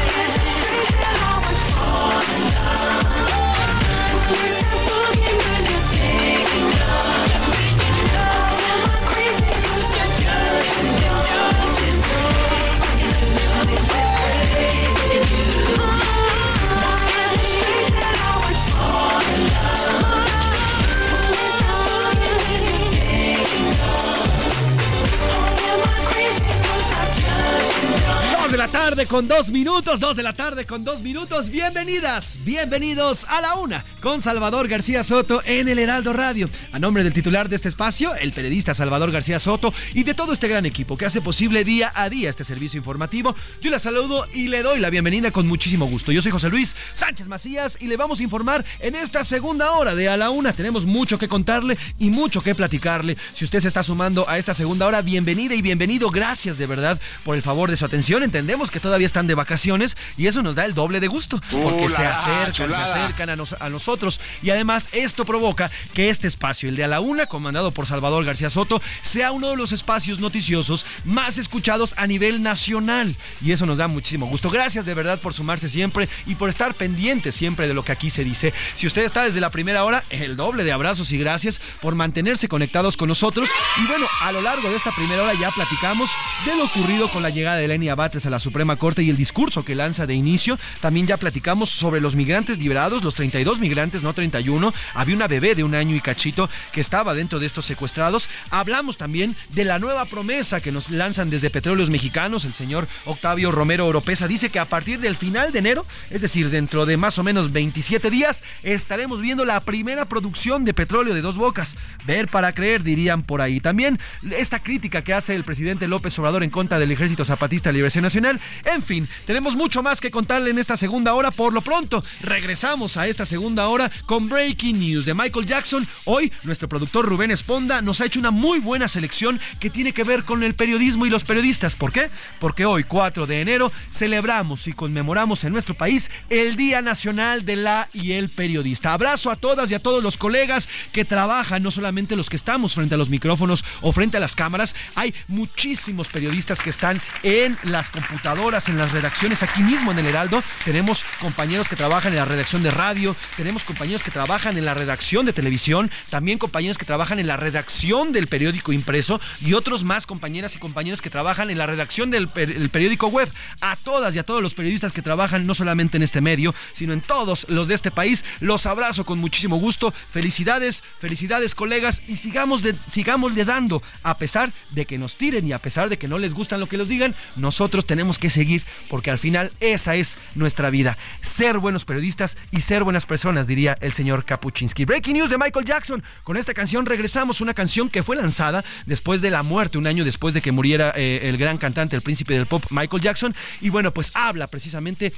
Con dos minutos, dos de la tarde con dos minutos. Bienvenidas, bienvenidos a la una con Salvador García Soto en el Heraldo Radio. A nombre del titular de este espacio, el periodista Salvador García Soto y de todo este gran equipo que hace posible día a día este servicio informativo, yo la saludo y le doy la bienvenida con muchísimo gusto. Yo soy José Luis Sánchez Macías y le vamos a informar en esta segunda hora de A la Una. Tenemos mucho que contarle y mucho que platicarle. Si usted se está sumando a esta segunda hora, bienvenida y bienvenido. Gracias de verdad por el favor de su atención. Entendemos que todavía están de vacaciones y eso nos da el doble de gusto porque se acercan, se acercan a, nos- a nosotros y además esto provoca que este espacio, el de A la Una, comandado por Salvador García Soto, sea uno de los espacios noticiosos más escuchados a nivel nacional y eso nos da muchísimo gusto. Gracias de verdad por sumarse siempre y por estar pendiente siempre de lo que aquí se dice. Si usted está desde la primera hora, el doble de abrazos y gracias por mantenerse conectados con nosotros. Y bueno, a lo largo de esta primera hora ya platicamos de lo ocurrido con la llegada de Lenia Batres a la Suprema Corte y el discurso que lanza de inicio. También ya platicamos sobre los migrantes liberados, los 32 migrantes, no 31. Había una bebé de un año y cachito que estaba dentro de estos secuestrados. Hablamos también de la nueva promesa que nos lanzan desde Petróleos Mexicanos. El señor Octavio Romero Oropesa dice que a partir del final de enero, es decir, dentro de más o menos 27 días, estaremos viendo la primera producción de petróleo de dos bocas. Ver para creer, dirían por ahí. También esta crítica que hace el presidente López Obrador en contra del Ejército Zapatista de Liberación Nacional. En fin, tenemos mucho más que contarle en esta segunda hora. Por lo pronto, regresamos a esta segunda hora con Breaking News de Michael Jackson. Hoy, nuestro productor Rubén Esponda nos ha hecho una muy buena selección que tiene que ver con el periodismo y los periodistas. ¿Por qué? Porque hoy, 4 de enero, celebramos y conmemoramos en nuestro país el Día Nacional de la y el Periodista. Abrazo a todas y a todos los colegas que trabajan, no solamente los que estamos frente a los micrófonos o frente a las cámaras, hay muchísimos periodistas que están en las computadoras, en las redacciones, aquí mismo en el Heraldo. Tenemos compañeros que trabajan en la redacción de radio, tenemos compañeros que trabajan en la redacción de televisión, también compañeros que trabajan en la redacción del periódico impreso y otros más compañeras y compañeros que trabajan en la redacción del per- el periódico web. A todas y a todos los periodistas que trabajan no solamente en este medio, sino en todos los de este país, los abrazo con muchísimo gusto. Felicidades, felicidades colegas y sigamos de, sigamos le dando a pesar de que nos tiren y a pesar de que no les gustan lo que los digan, nosotros tenemos que seguir porque al final esa es nuestra vida. Ser buenos periodistas y ser buenas personas, diría el señor Kapuczynski. Breaking news de Michael Jackson. Con esta canción regresamos, una canción que fue lanzada después de la muerte, un año después de que muriera eh, el gran cantante, el príncipe del pop, Michael Jackson. Y bueno, pues habla precisamente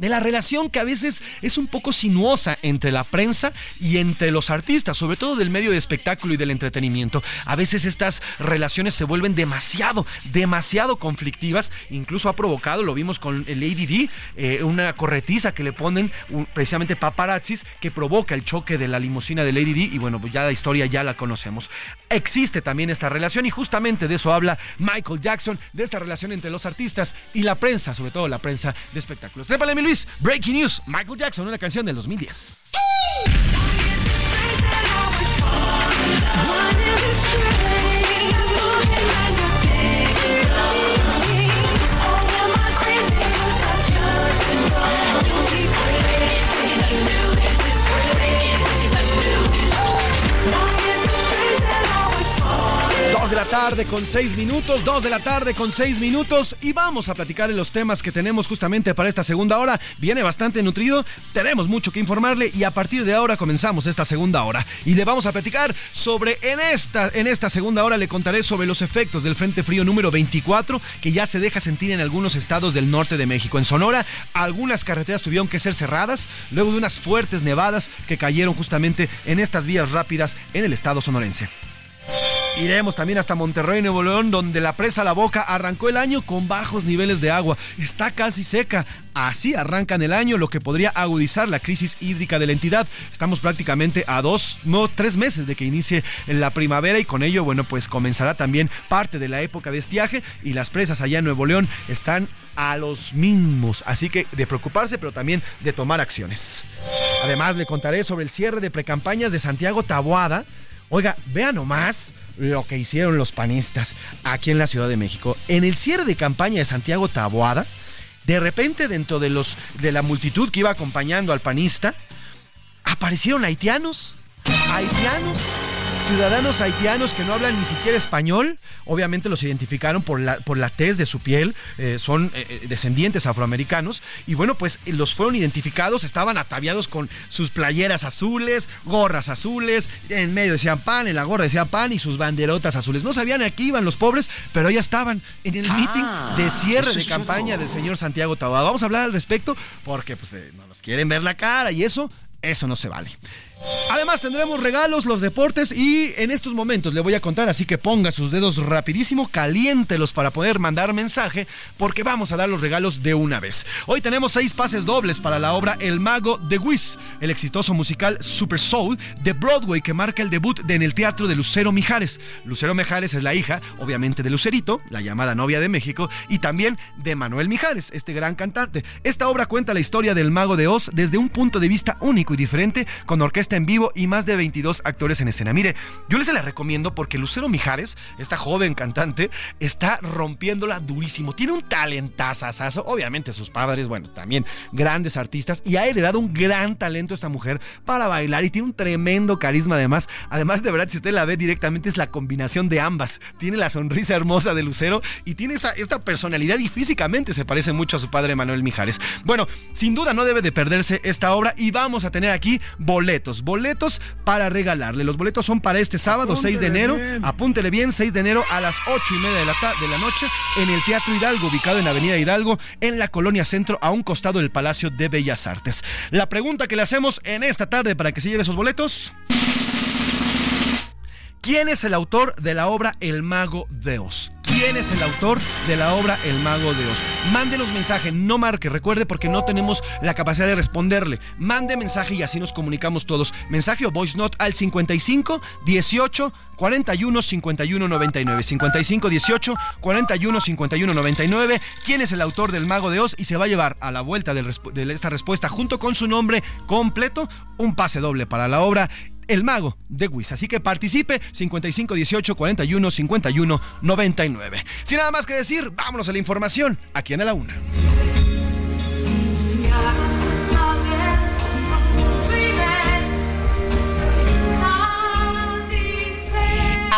de la relación que a veces es un poco sinuosa entre la prensa y entre los artistas, sobre todo del medio de espectáculo y del entretenimiento. A veces estas relaciones se vuelven demasiado, demasiado conflictivas, incluso ha provocado, lo vimos con el Lady D, eh, una corretiza que le ponen precisamente paparazzis que provoca el choque de la limusina de Lady D y bueno, pues ya la historia ya la conocemos. Existe también esta relación y justamente de eso habla Michael Jackson, de esta relación entre los artistas y la prensa, sobre todo la prensa de espectáculos. Trépale, Breaking News, Michael Jackson, una canción del 2010. Dos de la tarde con seis minutos, dos de la tarde con seis minutos y vamos a platicar en los temas que tenemos justamente para esta segunda hora. Viene bastante nutrido, tenemos mucho que informarle y a partir de ahora comenzamos esta segunda hora y le vamos a platicar sobre en esta, en esta segunda hora le contaré sobre los efectos del Frente Frío número 24 que ya se deja sentir en algunos estados del norte de México. En Sonora, algunas carreteras tuvieron que ser cerradas luego de unas fuertes nevadas que cayeron justamente en estas vías rápidas en el estado sonorense. Iremos también hasta Monterrey, Nuevo León, donde la presa La Boca arrancó el año con bajos niveles de agua. Está casi seca. Así arrancan el año, lo que podría agudizar la crisis hídrica de la entidad. Estamos prácticamente a dos, no, tres meses de que inicie la primavera y con ello, bueno, pues comenzará también parte de la época de estiaje y las presas allá en Nuevo León están a los mínimos. Así que de preocuparse, pero también de tomar acciones. Además, le contaré sobre el cierre de precampañas de Santiago Taboada Oiga, vean nomás lo que hicieron los panistas aquí en la Ciudad de México. En el cierre de campaña de Santiago Taboada, de repente dentro de, los, de la multitud que iba acompañando al panista, aparecieron haitianos. Haitianos ciudadanos haitianos que no hablan ni siquiera español, obviamente los identificaron por la, por la tez de su piel, eh, son eh, eh, descendientes afroamericanos, y bueno, pues los fueron identificados, estaban ataviados con sus playeras azules, gorras azules, en medio decían pan, en la gorra decía pan y sus banderotas azules. No sabían a qué iban los pobres, pero ya estaban en el meeting de cierre de campaña del señor Santiago Tabada. Vamos a hablar al respecto porque pues no nos quieren ver la cara y eso, eso no se vale. Además tendremos regalos, los deportes y en estos momentos le voy a contar, así que ponga sus dedos rapidísimo, caliéntelos para poder mandar mensaje, porque vamos a dar los regalos de una vez. Hoy tenemos seis pases dobles para la obra El Mago de Wiz, el exitoso musical Super Soul de Broadway que marca el debut de en el teatro de Lucero Mijares. Lucero Mijares es la hija, obviamente, de Lucerito, la llamada novia de México, y también de Manuel Mijares, este gran cantante. Esta obra cuenta la historia del Mago de Oz desde un punto de vista único y diferente, con orquesta en vivo y más de 22 actores en escena. Mire, yo les la recomiendo porque Lucero Mijares, esta joven cantante, está rompiéndola durísimo. Tiene un talentazazazo. Obviamente sus padres, bueno, también grandes artistas y ha heredado un gran talento esta mujer para bailar y tiene un tremendo carisma además. Además, de verdad, si usted la ve directamente es la combinación de ambas. Tiene la sonrisa hermosa de Lucero y tiene esta, esta personalidad y físicamente se parece mucho a su padre Manuel Mijares. Bueno, sin duda no debe de perderse esta obra y vamos a tener aquí boletos boletos para regalarle. Los boletos son para este sábado, 6 de enero. Apúntele bien, 6 de enero a las 8 y media de la, de la noche en el Teatro Hidalgo, ubicado en Avenida Hidalgo, en la Colonia Centro, a un costado del Palacio de Bellas Artes. La pregunta que le hacemos en esta tarde para que se lleve esos boletos. ¿Quién es el autor de la obra El Mago de Oz? ¿Quién es el autor de la obra El Mago de Oz? Mándenos mensaje, no marque, recuerde porque no tenemos la capacidad de responderle. Mande mensaje y así nos comunicamos todos. Mensaje o voice note al 55 18 41 51 99. 55 18 41 51 99. ¿Quién es el autor del Mago de Oz? Y se va a llevar a la vuelta de esta respuesta junto con su nombre completo un pase doble para la obra el Mago de Wiz. Así que participe 55 18 41 51 99. Sin nada más que decir, vámonos a la información aquí en la una.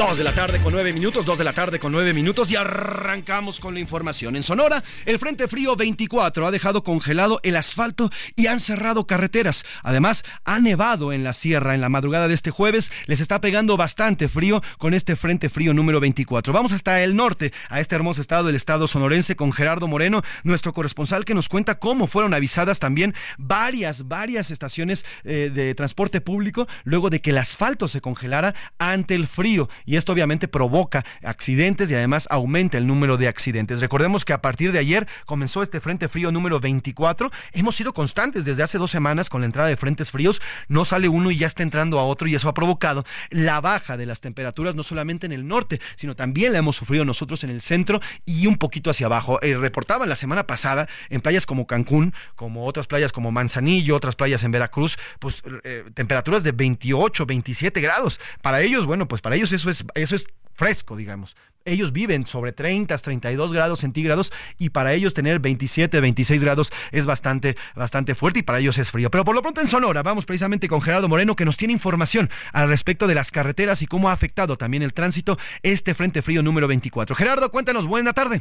2 de la tarde con 9 minutos, 2 de la tarde con 9 minutos y arrancamos con la información. En Sonora, el Frente Frío 24 ha dejado congelado el asfalto y han cerrado carreteras. Además, ha nevado en la sierra en la madrugada de este jueves. Les está pegando bastante frío con este Frente Frío número 24. Vamos hasta el norte, a este hermoso estado del estado sonorense con Gerardo Moreno, nuestro corresponsal que nos cuenta cómo fueron avisadas también varias, varias estaciones eh, de transporte público luego de que el asfalto se congelara ante el frío y esto obviamente provoca accidentes y además aumenta el número de accidentes. Recordemos que a partir de ayer comenzó este Frente Frío número 24. Hemos sido constantes desde hace dos semanas con la entrada de frentes fríos. No sale uno y ya está entrando a otro y eso ha provocado la baja de las temperaturas no solamente en el norte, sino también la hemos sufrido nosotros en el centro y un poquito hacia abajo. Eh, reportaban la semana pasada en playas como Cancún, como otras playas como Manzanillo, otras playas en Veracruz, pues eh, temperaturas de 28, 27 grados. Para ellos, bueno, pues para ellos eso es es, eso es fresco, digamos. Ellos viven sobre 30, 32 grados centígrados y para ellos tener 27, 26 grados es bastante, bastante fuerte y para ellos es frío. Pero por lo pronto en Sonora vamos precisamente con Gerardo Moreno que nos tiene información al respecto de las carreteras y cómo ha afectado también el tránsito este Frente Frío número 24. Gerardo, cuéntanos, buena tarde.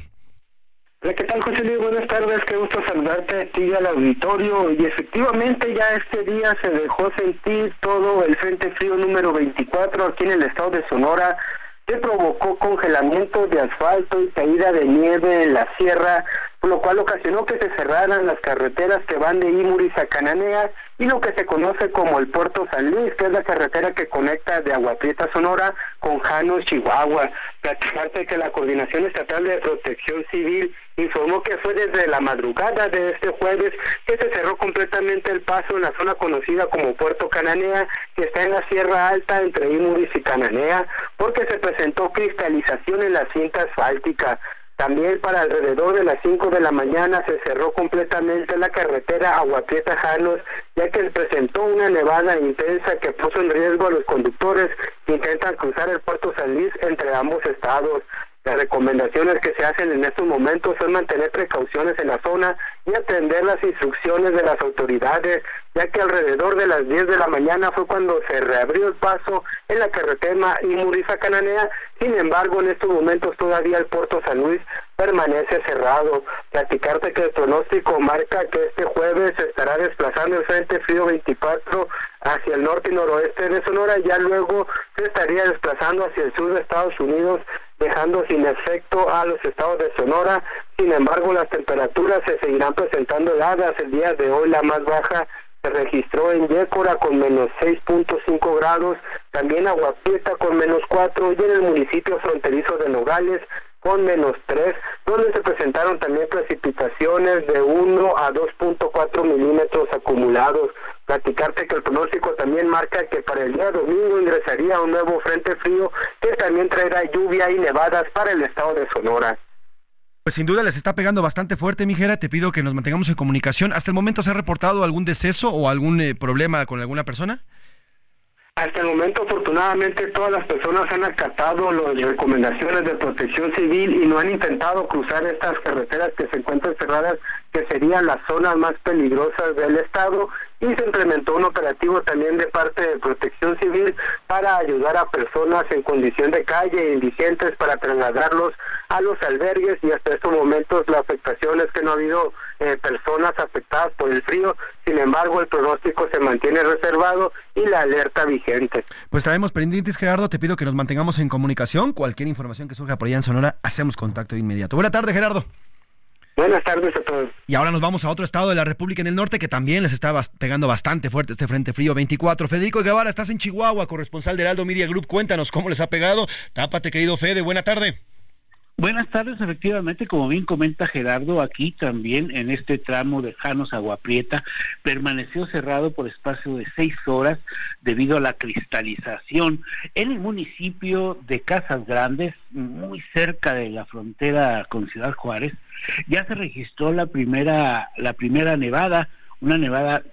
Hola, ¿qué tal, José Luis? Buenas tardes, qué gusto saludarte a ti y al auditorio. Y efectivamente ya este día se dejó sentir todo el Frente Frío número 24 aquí en el estado de Sonora, que provocó congelamiento de asfalto y caída de nieve en la sierra, lo cual ocasionó que se cerraran las carreteras que van de Imuris a Cananea y lo que se conoce como el Puerto San Luis, que es la carretera que conecta de Aguaprieta, Sonora, con Jano, Chihuahua. Platicarte que la Coordinación Estatal de Protección Civil informó que fue desde la madrugada de este jueves que se cerró completamente el paso en la zona conocida como Puerto Cananea, que está en la Sierra Alta entre Imuris y Cananea, porque se presentó cristalización en la cinta asfáltica. También para alrededor de las 5 de la mañana se cerró completamente la carretera Aguaprieta-Janos, ya que presentó una nevada intensa que puso en riesgo a los conductores que intentan cruzar el puerto San Luis entre ambos estados. Las recomendaciones que se hacen en estos momentos son mantener precauciones en la zona y atender las instrucciones de las autoridades, ya que alrededor de las 10 de la mañana fue cuando se reabrió el paso en la carretera Imuriza-Cananea. Sin embargo, en estos momentos todavía el puerto San Luis permanece cerrado. Platicarte que el pronóstico marca que este jueves se estará desplazando el Frente Frío 24 hacia el norte y noroeste de Sonora, ya luego se estaría desplazando hacia el sur de Estados Unidos, dejando sin efecto a los estados de Sonora. Sin embargo, las temperaturas se seguirán presentando heladas. El día de hoy la más baja se registró en Yécora con menos 6.5 grados, también Aguapieta con menos 4 y en el municipio fronterizo de Nogales con menos 3, donde se presentaron también precipitaciones de 1 a 2.4 milímetros acumulados. Platicarte que el pronóstico también marca que para el día domingo ingresaría un nuevo frente frío que también traerá lluvia y nevadas para el estado de Sonora. Pues sin duda les está pegando bastante fuerte, Mijera. Te pido que nos mantengamos en comunicación. ¿Hasta el momento se ha reportado algún deceso o algún eh, problema con alguna persona? Hasta el momento, afortunadamente, todas las personas han acatado las recomendaciones de protección civil y no han intentado cruzar estas carreteras que se encuentran cerradas, que serían las zonas más peligrosas del estado. Y se implementó un operativo también de parte de protección civil para ayudar a personas en condición de calle, indigentes, para trasladarlos a los albergues. Y hasta estos momentos la afectación es que no ha habido eh, personas afectadas por el frío. Sin embargo, el pronóstico se mantiene reservado y la alerta vigente. Pues traemos pendientes, Gerardo. Te pido que nos mantengamos en comunicación. Cualquier información que surja por allá en Sonora, hacemos contacto de inmediato. Buena tarde, Gerardo. Buenas tardes a todos. Y ahora nos vamos a otro estado de la República en el norte que también les está pegando bastante fuerte este Frente Frío 24. Federico Guevara, estás en Chihuahua, corresponsal del Aldo Media Group. Cuéntanos cómo les ha pegado. Tápate, querido Fede. Buena tarde. Buenas tardes, efectivamente, como bien comenta Gerardo, aquí también en este tramo de Janos Aguaprieta permaneció cerrado por espacio de seis horas debido a la cristalización en el municipio de Casas Grandes, muy cerca de la frontera con Ciudad Juárez. Ya se registró la primera, la primera nevada, una nevada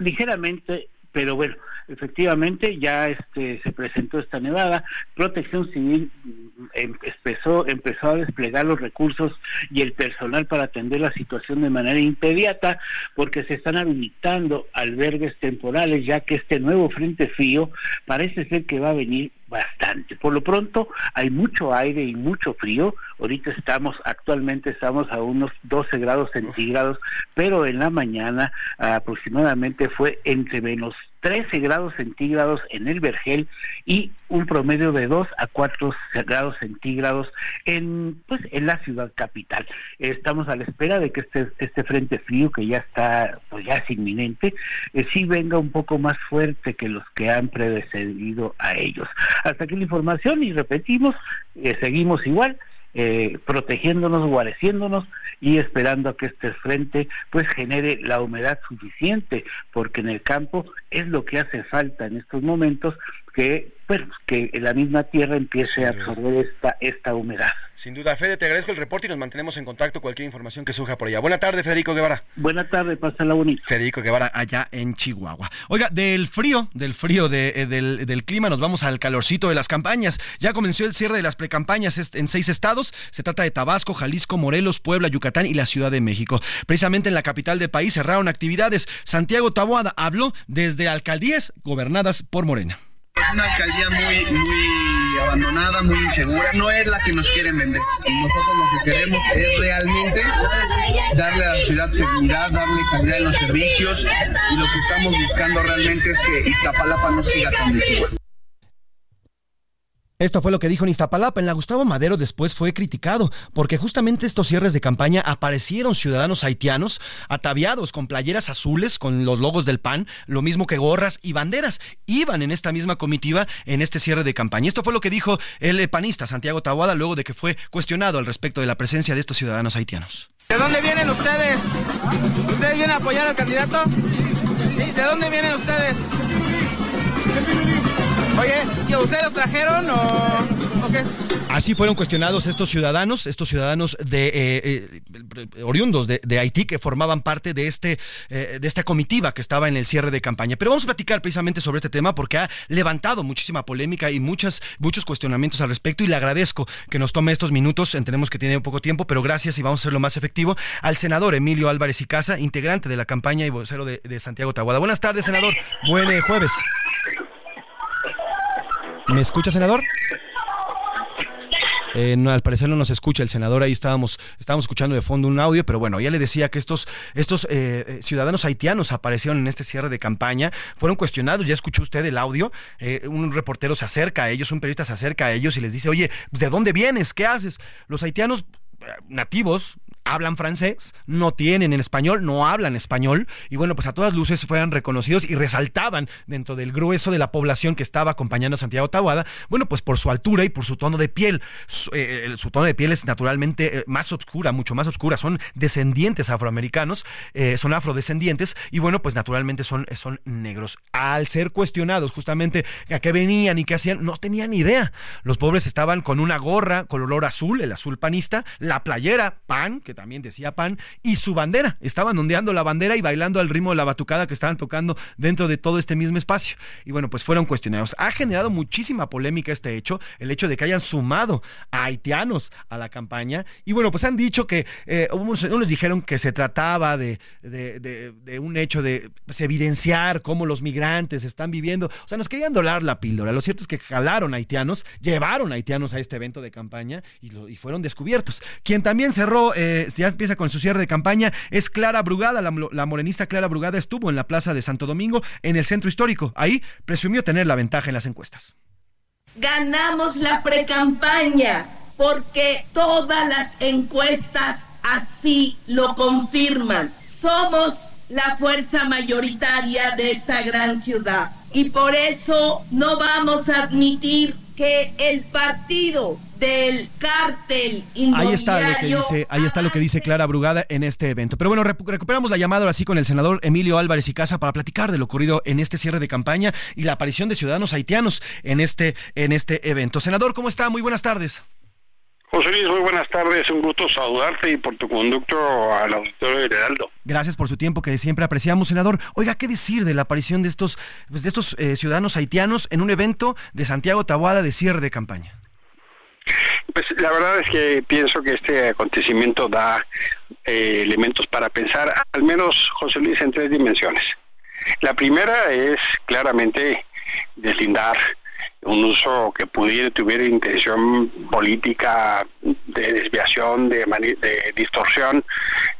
ligeramente pero bueno, efectivamente ya este se presentó esta nevada, Protección Civil mm, em, empezó empezó a desplegar los recursos y el personal para atender la situación de manera inmediata porque se están habilitando albergues temporales ya que este nuevo frente frío parece ser que va a venir bastante. Por lo pronto hay mucho aire y mucho frío. Ahorita estamos, actualmente estamos a unos 12 grados centígrados, pero en la mañana aproximadamente fue entre menos 13 grados centígrados en el Vergel y un promedio de 2 a 4 grados centígrados en pues en la ciudad capital. Estamos a la espera de que este este frente frío que ya está pues ya es inminente, eh, sí venga un poco más fuerte que los que han predecedido a ellos. Hasta aquí la información y repetimos, eh, seguimos igual eh, protegiéndonos, guareciéndonos y esperando a que este frente pues genere la humedad suficiente, porque en el campo es lo que hace falta en estos momentos que bueno, que la misma tierra empiece a absorber esta, esta humedad. Sin duda, Fede, te agradezco el reporte y nos mantenemos en contacto cualquier información que surja por allá. Buena tarde, Federico Guevara. Buena tarde, la bonita. Federico Guevara, allá en Chihuahua. Oiga, del frío, del frío de, eh, del, del, clima, nos vamos al calorcito de las campañas. Ya comenzó el cierre de las precampañas en seis estados. Se trata de Tabasco, Jalisco, Morelos, Puebla, Yucatán y la Ciudad de México. Precisamente en la capital del país cerraron actividades. Santiago Taboada habló desde alcaldías gobernadas por Morena. Es una alcaldía muy, muy abandonada, muy insegura. No es la que nos quieren vender. Nosotros lo que queremos es realmente darle a la ciudad seguridad, darle calidad en los servicios y lo que estamos buscando realmente es que Iztapalapa no siga tan desigual. Esto fue lo que dijo en Iztapalapa. En la Gustavo Madero después fue criticado porque justamente estos cierres de campaña aparecieron ciudadanos haitianos ataviados con playeras azules con los logos del PAN, lo mismo que gorras y banderas. Iban en esta misma comitiva en este cierre de campaña. Esto fue lo que dijo el panista Santiago Tahuada luego de que fue cuestionado al respecto de la presencia de estos ciudadanos haitianos. ¿De dónde vienen ustedes? ¿Ustedes vienen a apoyar al candidato? ¿Sí? ¿De dónde vienen ustedes? Oye, ustedes los trajeron o, qué? Así fueron cuestionados estos ciudadanos, estos ciudadanos de eh, eh, oriundos de, Haití que formaban parte de este eh, de esta comitiva que estaba en el cierre de campaña. Pero vamos a platicar precisamente sobre este tema porque ha levantado muchísima polémica y muchas muchos cuestionamientos al respecto y le agradezco que nos tome estos minutos. Entendemos que tiene poco tiempo, pero gracias y vamos a hacerlo más efectivo al senador Emilio Álvarez y Casa, integrante de la campaña y vocero de, de Santiago Tahuada. Buenas tardes, senador. Buen jueves. ¿Me escucha, senador? Eh, no, al parecer no nos escucha el senador, ahí estábamos, estábamos escuchando de fondo un audio, pero bueno, ya le decía que estos, estos eh, eh, ciudadanos haitianos aparecieron en este cierre de campaña, fueron cuestionados, ya escuchó usted el audio, un reportero se acerca a ellos, un periodista se acerca a ellos y les dice, oye, ¿de dónde vienes? ¿Qué haces? Los haitianos nativos hablan francés, no tienen el español, no hablan español, y bueno, pues a todas luces fueran reconocidos y resaltaban dentro del grueso de la población que estaba acompañando a Santiago Tahuada, bueno, pues por su altura y por su tono de piel. Su, eh, tono de piel es naturalmente eh, más oscura, mucho más oscura, son descendientes afroamericanos, eh, son afrodescendientes, y bueno, pues naturalmente son, son negros. Al ser cuestionados justamente a qué venían y qué hacían, no tenían idea. Los pobres estaban con una gorra color azul, el azul panista, la playera pan, que también decía pan, y su bandera. Estaban ondeando la bandera y bailando al ritmo de la batucada que estaban tocando dentro de todo este mismo espacio. Y bueno, pues fueron cuestionados. Ha generado muchísima polémica este hecho, el hecho de que hayan sumado a haitianos a la campaña. Y bueno, pues han dicho que eh, unos, dijeron que se trataba de, de, un hecho de pues, evidenciar cómo los migrantes están viviendo. O sea, nos querían dolar la píldora. Lo cierto es que jalaron haitianos, llevaron haitianos a este evento de campaña y, y fueron descubiertos. Quien también cerró, eh, ya empieza con su cierre de campaña, es Clara Brugada. La, morenista Clara Brugada estuvo en la plaza de Santo Domingo, en el centro histórico. Ahí presumió tener la ventaja en las encuestas. Ganamos la precampaña porque todas las encuestas así lo confirman. Somos la fuerza mayoritaria de esta gran ciudad y por eso no vamos a admitir que el partido del cártel Ahí está lo que dice, ahí está lo que dice Clara Brugada en este evento. Pero bueno, recuperamos la llamada ahora sí con el senador Emilio Álvarez y Casa para platicar de lo ocurrido en este cierre de campaña y la aparición de ciudadanos haitianos en este en este evento. Senador, ¿cómo está? Muy buenas tardes. José Luis, muy buenas tardes. Un gusto saludarte y por tu conducto al auditorio de Heraldo. Gracias por su tiempo que siempre apreciamos, senador. Oiga, ¿qué decir de la aparición de estos, pues, de estos eh, ciudadanos haitianos en un evento de Santiago Tabuada de cierre de campaña? Pues la verdad es que pienso que este acontecimiento da eh, elementos para pensar, al menos, José Luis, en tres dimensiones. La primera es claramente deslindar un uso que pudiera tuviera intención política de desviación, de, de distorsión.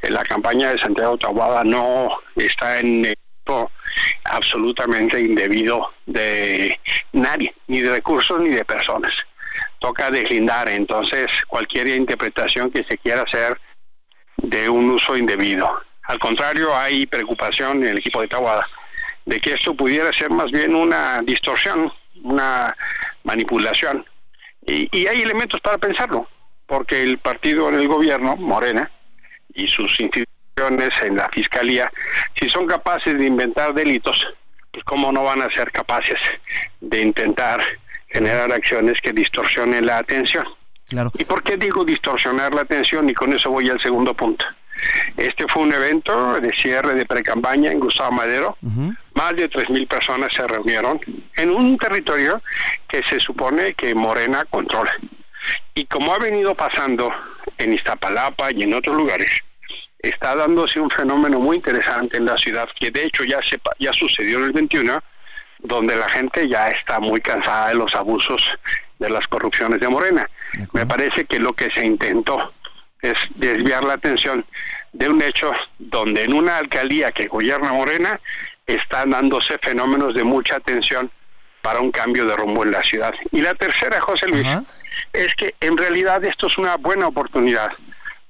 La campaña de Santiago Tahuada no está en absolutamente indebido de nadie, ni de recursos ni de personas. Toca deslindar entonces cualquier interpretación que se quiera hacer de un uso indebido. Al contrario, hay preocupación en el equipo de Tahuada de que esto pudiera ser más bien una distorsión una manipulación. Y, hay elementos para pensarlo, porque el partido en el gobierno, Morena, y sus instituciones en la fiscalía, si son capaces de inventar delitos, pues cómo no van a ser capaces de intentar generar acciones que distorsionen la atención. Claro. ¿Y por qué digo distorsionar la atención? Y con eso voy al segundo punto. Este fue un evento de cierre de precampaña en Gustavo Madero. Más de 3.000 personas se reunieron en un territorio que se supone que Morena controla. Y como ha venido pasando en Iztapalapa y en otros lugares, está dándose un fenómeno muy interesante en la ciudad, que de hecho ya, se, ya sucedió en el 21, donde la gente ya está muy cansada de los abusos de las corrupciones de Morena. Me parece que lo que se intentó es desviar la atención de un hecho donde en una alcaldía que gobierna Morena están dándose fenómenos de mucha atención para un cambio de rumbo en la ciudad. Y la tercera, José Luis, es que en realidad esto es una buena oportunidad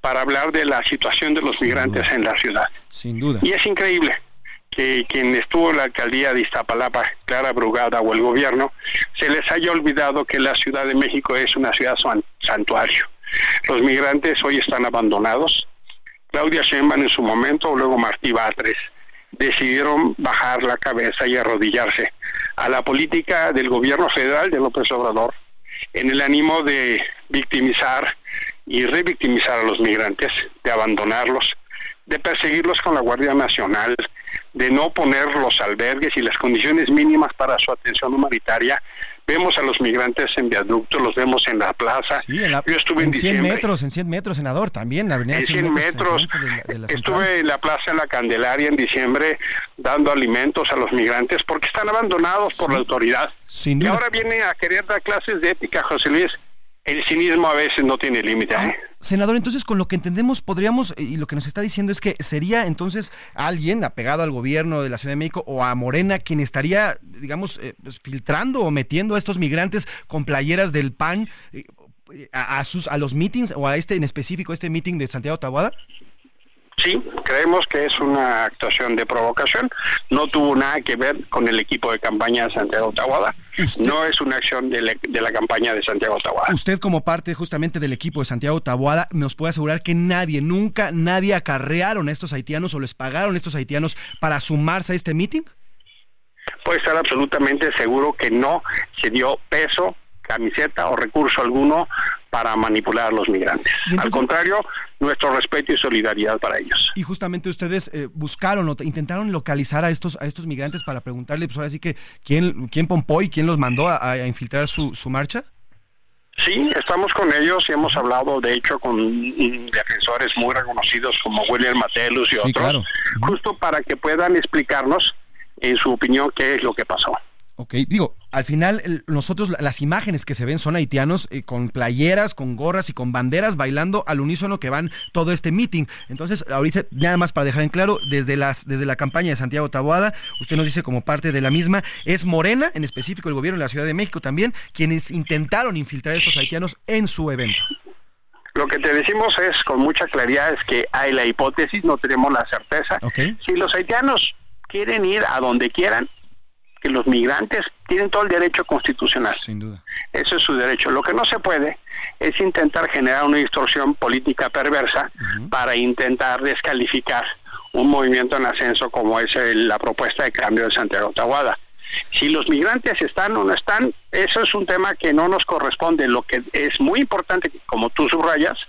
para hablar de la situación de los migrantes en la ciudad. Sin duda. Y es increíble que quien estuvo en la alcaldía de Iztapalapa, Clara Brugada o el gobierno, se les haya olvidado que la Ciudad de México es una ciudad santuario. Los migrantes hoy están abandonados. Claudia Sheinbaum en su momento, luego Martí Batres, decidieron bajar la cabeza y arrodillarse a la política del gobierno federal de López Obrador en el ánimo de victimizar y revictimizar a los migrantes, de abandonarlos, de perseguirlos con la Guardia Nacional, de no poner los albergues y las condiciones mínimas para su atención humanitaria. Vemos a los migrantes en viaducto, los vemos en la plaza. Yo estuve en, 100 metros, en 100 metros, senador, también, la avenida en 100 metros. estuve en la plaza en la Candelaria en diciembre dando alimentos a los migrantes porque están abandonados por la autoridad. Sin Y ahora vienen a querer dar clases de ética, José Luis el cinismo a veces no tiene límite. ¿eh? Senador, entonces con lo que entendemos podríamos, y lo que nos está diciendo es que sería entonces alguien apegado al gobierno de la Ciudad de México o a Morena quien estaría, digamos, eh, pues, filtrando o metiendo a estos migrantes con playeras del PAN eh, a, sus, a los meetings o a este en específico, este meeting de Santiago Tabuada. Sí, creemos que es una actuación de provocación. No tuvo nada que ver con el equipo de campaña de Santiago Tahuada. No es una acción de, la campaña de Santiago Tahuada. Usted como parte justamente del equipo de Santiago Tahuada nos puede asegurar que nadie, nunca nadie acarrearon a estos haitianos o les pagaron a estos haitianos para sumarse a este meeting. Puede estar absolutamente seguro que no se dio peso camiseta o recurso alguno para manipular a los migrantes. Al contrario, nuestro respeto y solidaridad para ellos. Y justamente ustedes eh, buscaron o intentaron localizar a estos a estos migrantes para preguntarle, pues ahora sí que quién quién pompó y quién los mandó a, infiltrar su, su marcha. Sí, estamos con ellos y hemos hablado, de hecho, con defensores muy reconocidos como William Matelus y otros, justo para que puedan explicarnos, en su opinión, qué es lo que pasó. Ok, digo, al final nosotros las imágenes que se ven son haitianos eh, con playeras, con gorras y con banderas bailando al unísono que van todo este meeting. Entonces, ahorita nada más para dejar en claro, desde las desde la campaña de Santiago Taboada, usted nos dice como parte de la misma, es Morena, en específico el gobierno de la Ciudad de México también, quienes intentaron infiltrar a estos haitianos en su evento. Lo que te decimos es con mucha claridad es que hay la hipótesis, no tenemos la certeza. Si los haitianos quieren ir a donde quieran, que los migrantes tienen todo el derecho constitucional. Sin duda. Eso es su derecho. Lo que no se puede es intentar generar una distorsión política perversa para intentar descalificar un movimiento en ascenso como es la propuesta de cambio de Santiago Tahuada. Si los migrantes están o no están, eso es un tema que no nos corresponde. Lo que es muy importante, como tú subrayas,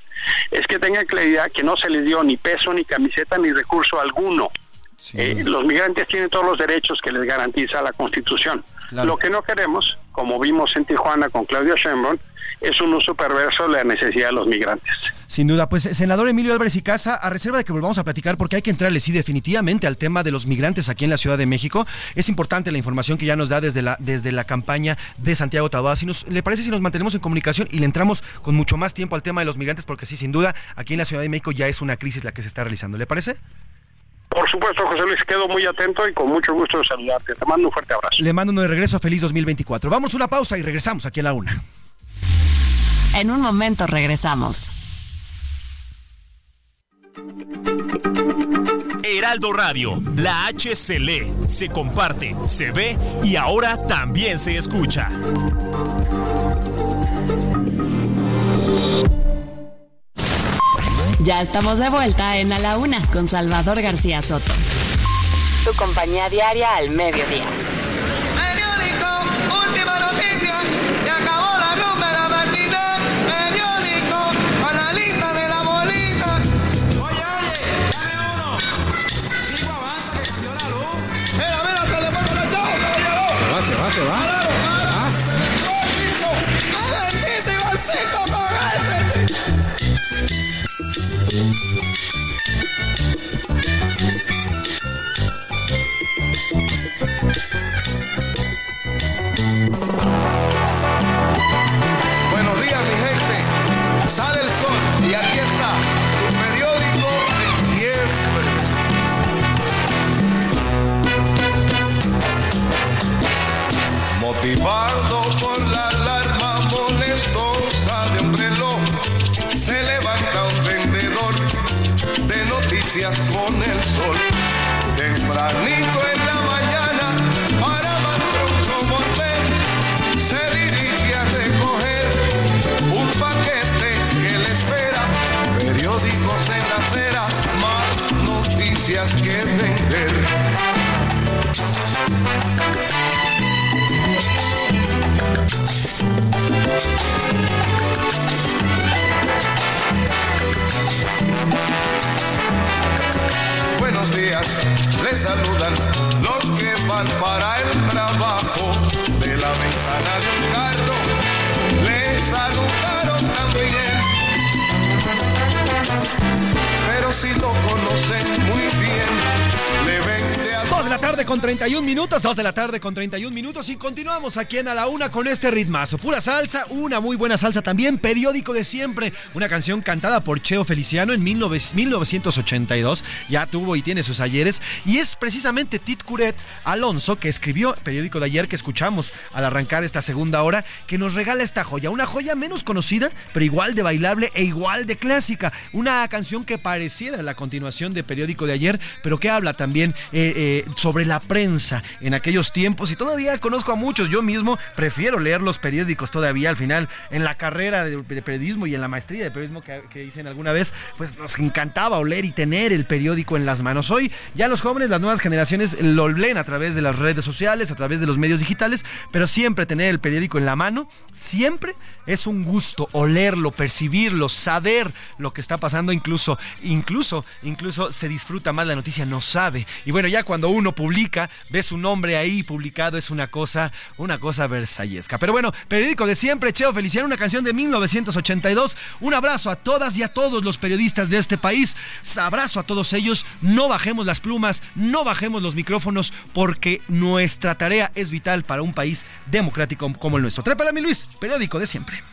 es que tengan claridad que no se les dio ni peso, ni camiseta, ni recurso alguno eh, los migrantes tienen todos los derechos que les garantiza la Constitución. Lo que no queremos, como vimos en Tijuana con Claudio Sheinbaum, es un uso perverso de la necesidad de los migrantes. Sin duda, pues senador Emilio Álvarez y Casa, a reserva de que volvamos a platicar, porque hay que entrarle sí definitivamente al tema de los migrantes aquí en la Ciudad de México. Es importante la información que ya nos da desde la, desde la campaña de Santiago Taboada. Si nos, ¿Le parece si nos mantenemos en comunicación y le entramos con mucho más tiempo al tema de los migrantes? Porque sí, sin duda, aquí en la Ciudad de México ya es una crisis la que se está realizando. ¿Le parece? Por supuesto, José Luis, quedo muy atento y con mucho gusto de saludarte. Te mando un fuerte abrazo. Le mando un de regreso, feliz 2024. Vamos a una pausa y regresamos aquí a la una. En un momento regresamos. Heraldo Radio, la H se lee, se comparte, se ve y ahora también se escucha. Ya estamos de vuelta en A la Una con Salvador García Soto. Tu compañía diaria al mediodía. Periódico, última noticia, se acabó la rumba de la Martina. Periódico, con la lista de la bolita. Oye, oye, dame uno. Digo, avanza que cambió la luz. Mira, mira, se le pone la chava, caballero. Se va, se va, se va. Días, les saludan los que van para el trabajo de la ventana de un carro. Les saludaron también, pero si lo conocen muy bien, la tarde con 31 minutos, 2 de la tarde con 31 minutos y continuamos aquí en A la Una con este ritmazo. Pura salsa, una muy buena salsa también, periódico de siempre. Una canción cantada por Cheo Feliciano en 19 1982, ya tuvo y tiene sus ayeres. Y es precisamente Tit Curet Alonso que escribió periódico de ayer que escuchamos al arrancar esta segunda hora, que nos regala esta joya. Una joya menos conocida, pero igual de bailable e igual de clásica. Una canción que pareciera la continuación de periódico de ayer, pero que habla también eh, eh, sobre la prensa en aquellos tiempos. Y todavía conozco a muchos. Yo mismo prefiero leer los periódicos todavía al final en la carrera de, periodismo y en la maestría de periodismo que, que hice en alguna vez, pues nos encantaba oler y tener el periódico en las manos. Hoy ya los jóvenes, las nuevas generaciones lo leen a través de las redes sociales, a través de los medios digitales, pero siempre tener el periódico en la mano, siempre es un gusto olerlo, percibirlo, saber lo que está pasando, incluso, incluso, incluso se disfruta más la noticia, no sabe. Y bueno, ya cuando uno publica, ve su nombre ahí publicado, es una cosa, una cosa versallesca. Pero bueno, periódico de siempre, Cheo Feliciano, una canción de 1982. Un abrazo a todas y a todos los periodistas de este país. Abrazo a todos ellos. No bajemos las plumas, no bajemos los micrófonos, porque nuestra tarea es vital para un país democrático como el nuestro. Trépala, mi Luis, periódico de siempre.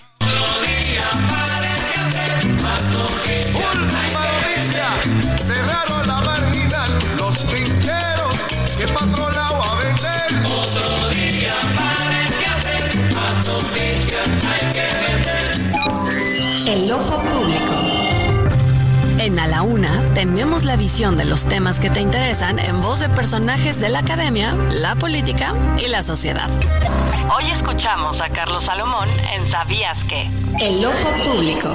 En A la Una tenemos la visión de los temas que te interesan en voz de personajes de la academia, la política y la sociedad. Hoy escuchamos a Carlos Salomón en ¿Sabías qué? El ojo público.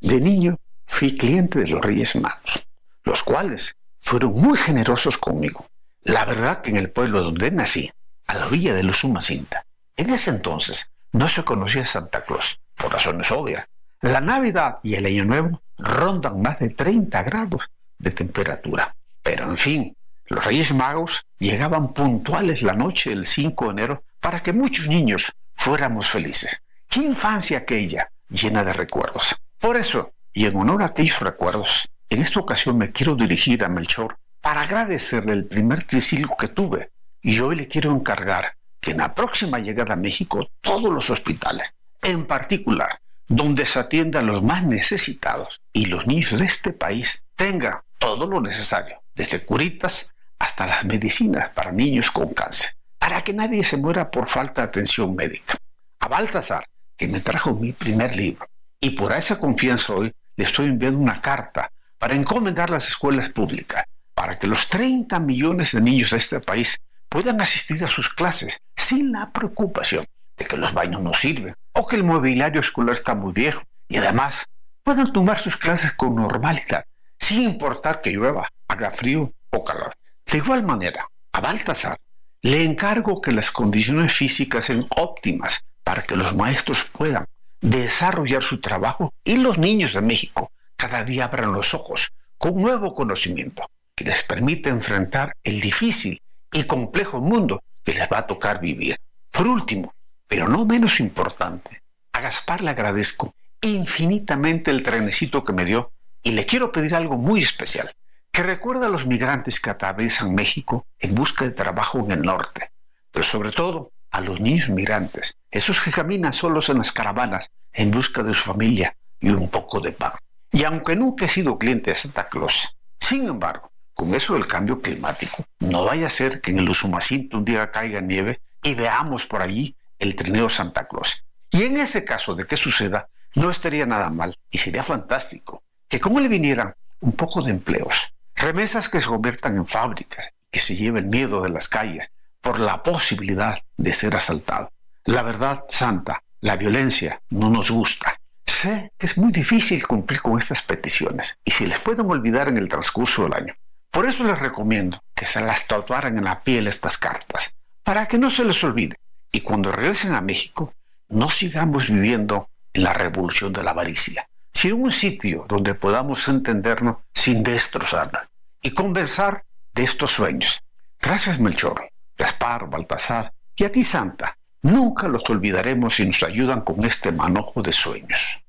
De niño fui cliente de los Reyes Magos, los cuales fueron muy generosos conmigo. La verdad que en el pueblo donde nací, a la orilla del Usumacinta, en ese entonces no se conocía Santa Claus, por razones obvias. La Navidad y el Año Nuevo rondan más de 30 grados de temperatura. Pero en fin, los Reyes Magos llegaban puntuales la noche del 5 de enero para que muchos niños fuéramos felices. ¡Qué infancia aquella, llena de recuerdos! Por eso, y en honor a aquellos recuerdos, en esta ocasión me quiero dirigir a Melchor para agradecerle el primer triciclo que tuve. Y hoy le quiero encargar que en la próxima llegada a México todos los hospitales, en particular donde se atiendan los más necesitados y los niños de este país tengan todo lo necesario, desde curitas hasta las medicinas para niños con cáncer, para que nadie se muera por falta de atención médica. A Baltasar, que me trajo mi primer libro, y por esa confianza hoy le estoy enviando una carta para encomendar las escuelas públicas, para que los 30 millones de niños de este país puedan asistir a sus clases sin la preocupación de que los baños no sirven o que el mobiliario escolar está muy viejo y además puedan tomar sus clases con normalidad, sin importar que llueva, haga frío o calor. De igual manera, a Baltasar le encargo que las condiciones físicas sean óptimas para que los maestros puedan desarrollar su trabajo y los niños de México cada día abran los ojos con nuevo conocimiento que les permite enfrentar el difícil y complejo mundo que les va a tocar vivir. Por último, pero no menos importante, a Gaspar le agradezco infinitamente el trenecito que me dio y le quiero pedir algo muy especial, que recuerda a los migrantes que atraviesan México en busca de trabajo en el norte, pero sobre todo a los niños migrantes, esos que caminan solos en las caravanas en busca de su familia y un poco de pan. Y aunque nunca he sido cliente de Santa Claus, sin embargo, con eso del cambio climático, no vaya a ser que en el Usumacinto un día caiga nieve y veamos por allí el trineo Santa Claus. Y en ese caso de que suceda, no estaría nada mal y sería fantástico que como le vinieran un poco de empleos, remesas que se conviertan en fábricas, que se lleve el miedo de las calles por la posibilidad de ser asaltado. La verdad santa, la violencia no nos gusta Sé que es muy difícil cumplir con estas peticiones y si les pueden olvidar en el transcurso del año. Por eso les recomiendo que se las tatuaran en la piel estas cartas, para que no se les olvide y cuando regresen a México no sigamos viviendo en la revolución de la avaricia, sino un sitio donde podamos entendernos sin destrozarnos y conversar de estos sueños. Gracias Melchor, Gaspar, Baltasar y a ti Santa Nunca los olvidaremos si nos ayudan con este manojo de sueños.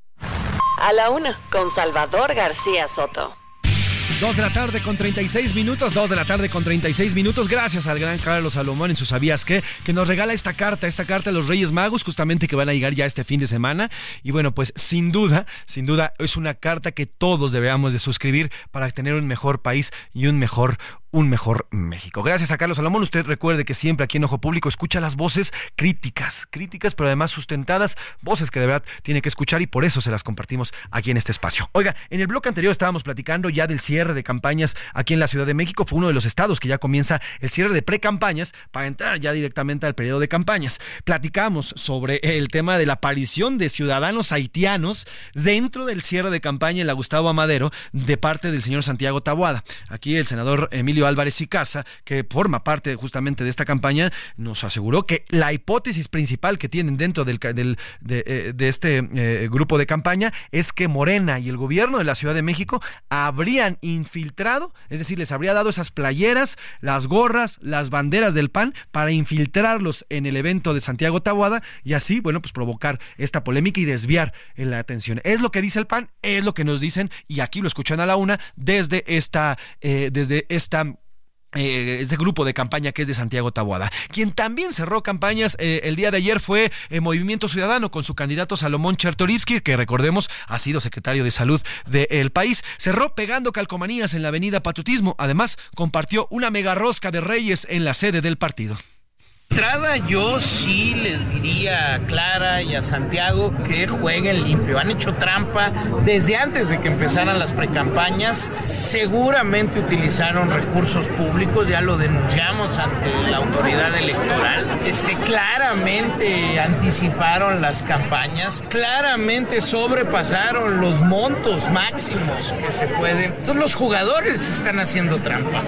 A la una, con Salvador García Soto. Dos de la tarde con 36 minutos, dos de la tarde con 36 minutos. Gracias al gran Carlos Salomón en sus sabías que, que nos regala esta carta, esta carta de los Reyes Magos, justamente que van a llegar ya este fin de semana. Y bueno, pues sin duda, sin duda, es una carta que todos deberíamos de suscribir para tener un mejor país y un mejor, un mejor México. Gracias a Carlos Salomón. Usted recuerde que siempre aquí en Ojo Público escucha las voces críticas, críticas, pero además sustentadas, voces que de verdad tiene que escuchar y por eso se las compartimos aquí en este espacio. Oiga, en el bloque anterior estábamos platicando ya del cierre de campañas aquí en la Ciudad de México. Fue uno de los estados que ya comienza el cierre de pre-campañas para entrar ya directamente al periodo de campañas. Platicamos sobre el tema de la aparición de ciudadanos haitianos dentro del cierre de campaña en la Gustavo Amadero de parte del señor Santiago Tabuada. Aquí el senador Emilio Álvarez y Casa, que forma parte justamente de esta campaña, nos aseguró que la hipótesis principal que tienen dentro del, del de, eh, de, este eh, grupo de campaña es que Morena y el gobierno de la Ciudad de México habrían infiltrado, es decir, les habría dado esas playeras, las gorras, las banderas del PAN para infiltrarlos en el evento de Santiago Tabuada y así, bueno, pues provocar esta polémica y desviar en la atención. Es lo que dice el PAN, es lo que nos dicen y aquí lo escuchan a la una desde esta, eh, desde esta eh, este grupo de campaña que es de Santiago Taboada. Quien también cerró campañas eh, el día de ayer fue eh, Movimiento Ciudadano con su candidato Salomón Chertorivsky, que recordemos ha sido secretario de salud del país. Cerró pegando calcomanías en la avenida Patutismo. Además, compartió una mega rosca de reyes en la sede del partido entrada yo sí les diría a Clara y a Santiago que jueguen limpio. Han hecho trampa desde antes de que empezaran las precampañas. Seguramente utilizaron recursos públicos, ya lo denunciamos ante la autoridad electoral. Este, claramente anticiparon las campañas, claramente sobrepasaron los montos máximos que se pueden. Entonces los jugadores están haciendo trampa.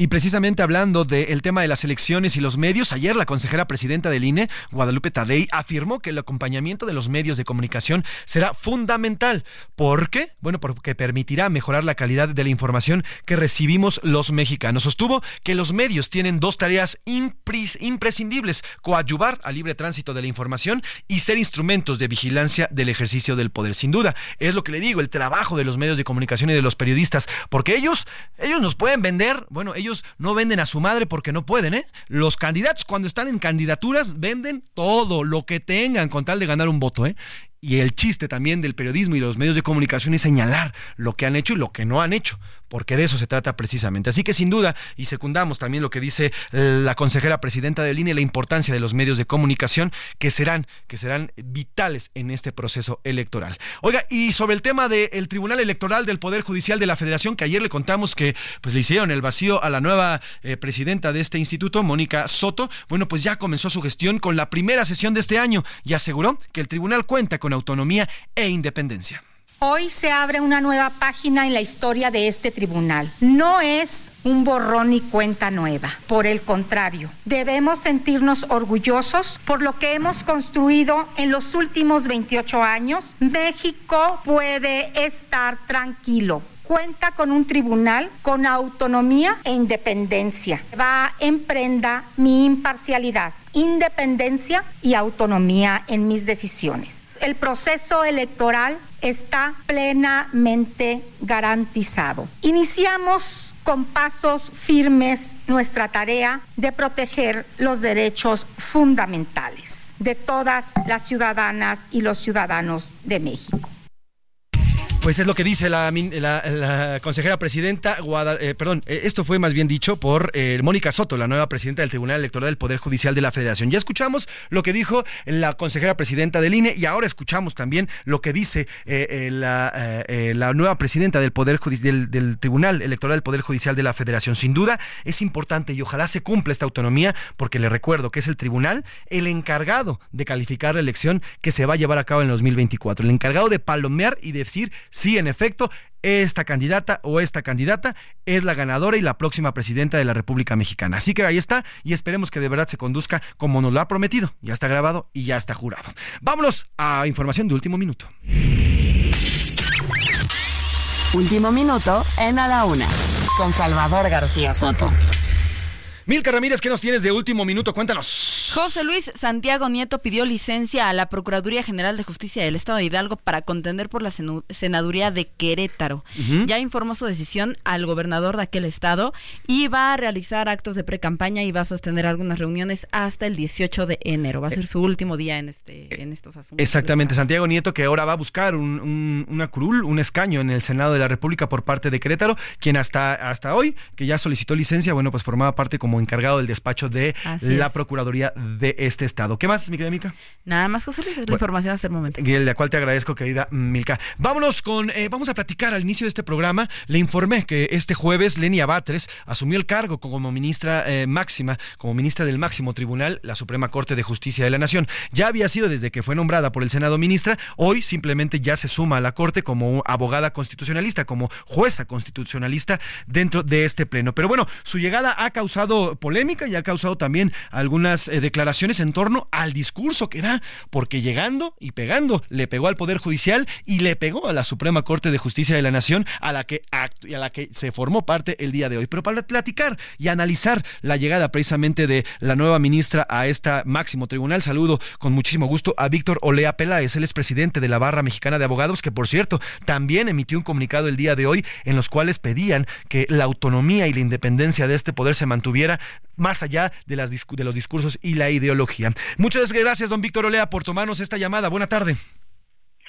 Y precisamente hablando del tema de las elecciones y los medios, ayer la consejera presidenta del INE, Guadalupe Tadei, afirmó que el acompañamiento de los medios de comunicación será fundamental. ¿Por qué? Bueno, porque permitirá mejorar la calidad de la información que recibimos los mexicanos. Sostuvo que los medios tienen dos tareas imprescindibles, coadyuvar al libre tránsito de la información y ser instrumentos de vigilancia del ejercicio del poder. Sin duda, es lo que le digo, el trabajo de los medios de comunicación y de los periodistas, porque ellos, ellos nos pueden vender, bueno, ellos no venden a su madre porque no pueden, ¿eh? Los candidatos cuando están en candidaturas venden todo lo que tengan con tal de ganar un voto, ¿eh? Y el chiste también del periodismo y de los medios de comunicación es señalar lo que han hecho y lo que no han hecho, porque de eso se trata precisamente. Así que sin duda, y secundamos también lo que dice la consejera presidenta del INE, la importancia de los medios de comunicación que serán, que serán vitales en este proceso electoral. Oiga, y sobre el tema del Tribunal Electoral del Poder Judicial de la Federación, que ayer le contamos que pues le hicieron el vacío a la nueva eh, presidenta de este instituto, Mónica Soto, bueno, pues ya comenzó su gestión con la primera sesión de este año y aseguró que el tribunal cuenta con autonomía e independencia. Hoy se abre una nueva página en la historia de este tribunal. No es un borrón y cuenta nueva. Por el contrario, debemos sentirnos orgullosos por lo que hemos construido en los últimos 28 años. México puede estar tranquilo cuenta con un tribunal con autonomía e independencia. Va en prenda mi imparcialidad, independencia y autonomía en mis decisiones. El proceso electoral está plenamente garantizado. Iniciamos con pasos firmes nuestra tarea de proteger los derechos fundamentales de todas las ciudadanas y los ciudadanos de México. Pues es lo que dice la, la, consejera presidenta, eh, perdón, eh, esto fue más bien dicho por eh, Mónica Soto, la nueva presidenta del Tribunal Electoral del Poder Judicial de la Federación. Ya escuchamos lo que dijo la consejera presidenta del INE y ahora escuchamos también lo que dice la, la, nueva presidenta del Poder del, del Tribunal Electoral del Poder Judicial de la Federación. Sin duda es importante y ojalá se cumpla esta autonomía porque le recuerdo que es el tribunal el encargado de calificar la elección que se va a llevar a cabo en el 2024, el encargado de palomear y decir si en efecto esta candidata o esta candidata es la ganadora y la próxima presidenta de la República Mexicana. Así que ahí está y esperemos que de verdad se conduzca como nos lo ha prometido. Ya está grabado y ya está jurado. Vámonos a información de último minuto. Último minuto en A la Una con Salvador García Soto. Milka Ramírez, ¿qué nos tienes de último minuto? Cuéntanos. José Luis Santiago Nieto pidió licencia a la Procuraduría General de Justicia del Estado de Hidalgo para contender por la senaduría de Querétaro. Ya informó su decisión al gobernador de aquel estado y va a realizar actos de pre-campaña y va a sostener algunas reuniones hasta el 18 de enero. Va a ser su último día en, este, en estos asuntos. Exactamente, Santiago Nieto que ahora va a buscar un, una curul, un escaño en el Senado de la República por parte de Querétaro, quien hasta, hasta hoy, que ya solicitó licencia, bueno, pues formaba parte como encargado del despacho de la Procuraduría de este estado. ¿Qué más, mi querida Milka? Nada más, José Luis, es la información hasta el momento. Y la cual te agradezco, querida Milka. Vámonos con, eh, vamos a platicar al inicio de este programa. Le informé que este jueves Leni Abatres asumió el cargo como ministra eh, máxima, como ministra del máximo tribunal, la Suprema Corte de Justicia de la Nación. Ya había sido desde que fue nombrada por el Senado ministra, hoy simplemente ya se suma a la Corte como abogada constitucionalista, como jueza constitucionalista dentro de este pleno. Pero bueno, su llegada ha causado polémica y ha causado también algunas eh, declaraciones en torno al discurso que da, porque llegando y pegando, le pegó al Poder Judicial y le pegó a la Suprema Corte de Justicia de la Nación, a la que, a la que se formó parte el día de hoy. Pero para platicar y analizar la llegada precisamente de la nueva ministra a esta máximo tribunal, saludo con muchísimo gusto a Víctor Olea Peláez, él es presidente de la Barra Mexicana de Abogados, que por cierto también emitió un comunicado el día de hoy en los cuales pedían que la autonomía y la independencia de este poder se mantuviera más allá de, las, de los discursos y la ideología. Muchas gracias, don Víctor Olea, por tomarnos esta llamada. Buena tarde.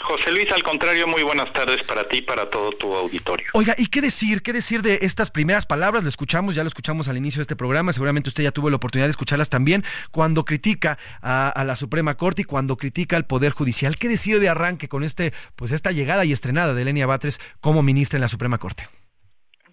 José Luis, al contrario, muy buenas tardes para ti y para todo tu auditorio. Oiga, ¿y qué decir? ¿Qué decir de estas primeras palabras? Lo escuchamos, ya lo escuchamos al inicio de este programa, seguramente usted ya tuvo la oportunidad de escucharlas también, cuando critica a, la Suprema Corte y cuando critica al Poder Judicial. ¿Qué decir de arranque con este, pues esta llegada y estrenada de Lenia Batres como ministra en la Suprema Corte?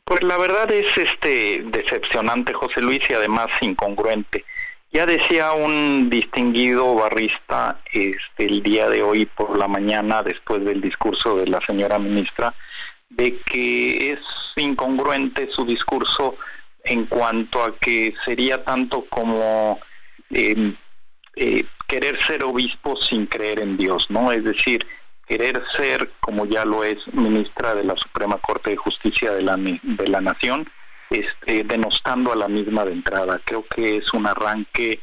Pues la verdad es este decepcionante, José Luis, y además incongruente. Ya decía un distinguido barrista este, el día de hoy por la mañana, después del discurso de la señora ministra, de que es incongruente su discurso en cuanto a que sería tanto como em, eh, querer ser obispo sin creer en Dios, ¿no? Es decir, querer ser, como ya lo es, ministra de la Suprema Corte de Justicia de la, de la Nación, este, denostando a la misma de entrada. Creo que es un arranque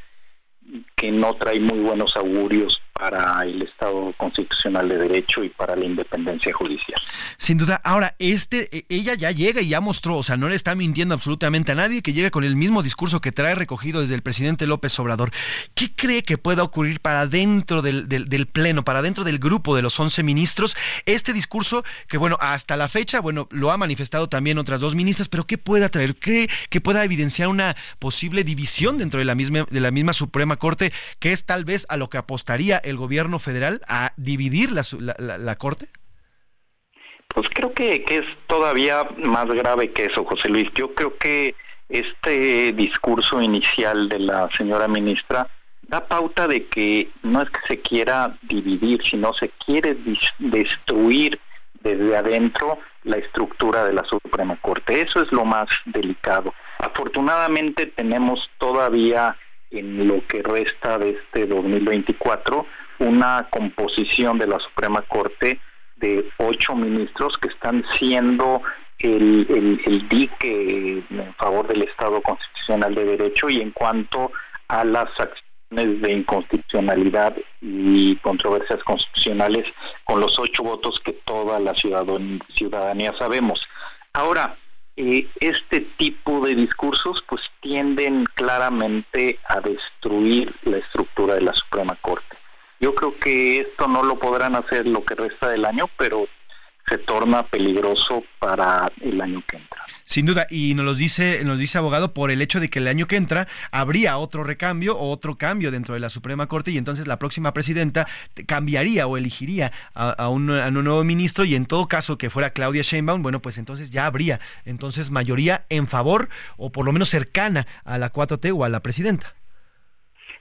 que no trae muy buenos augurios para el Estado constitucional de derecho y para la independencia judicial. Sin duda. Ahora, este, e, ella ya llega y ya mostró, o sea, no le está mintiendo absolutamente a nadie, que llega con el mismo discurso que trae recogido desde el presidente López Obrador. ¿Qué cree que pueda ocurrir para dentro del, del, pleno, para dentro del grupo de los 11 ministros? Este discurso que, bueno, hasta la fecha, bueno, lo ha manifestado también otras dos ministras, pero ¿qué pueda traer? ¿Cree que pueda evidenciar una posible división dentro de la misma, de la misma Suprema Corte, que es tal vez a lo que apostaría el gobierno federal a dividir la, la, Corte? Pues creo que, que, es todavía más grave que eso, José Luis. Yo creo que este discurso inicial de la señora ministra da pauta de que no es que se quiera dividir, sino se quiere destruir desde adentro la estructura de la Suprema Corte. Eso es lo más delicado. Afortunadamente tenemos todavía en lo que resta de este 2024 una composición de la Suprema Corte de ocho ministros que están siendo el, el, dique en favor del Estado constitucional de derecho y en cuanto a las acciones de inconstitucionalidad y controversias constitucionales con los ocho votos que toda la ciudadanía sabemos. Ahora, eh, este tipo de discursos pues tienden claramente a destruir la estructura de la Suprema Corte. Yo creo que esto no lo podrán hacer lo que resta del año, pero se torna peligroso para el año que entra. Sin duda, y nos lo dice, nos dice abogado por el hecho de que el año que entra habría otro recambio o otro cambio dentro de la Suprema Corte y entonces la próxima presidenta cambiaría o elegiría a, un, a un, nuevo ministro y en todo caso que fuera Claudia Sheinbaum, bueno, pues entonces ya habría entonces mayoría en favor o por lo menos cercana a la 4T o a la presidenta.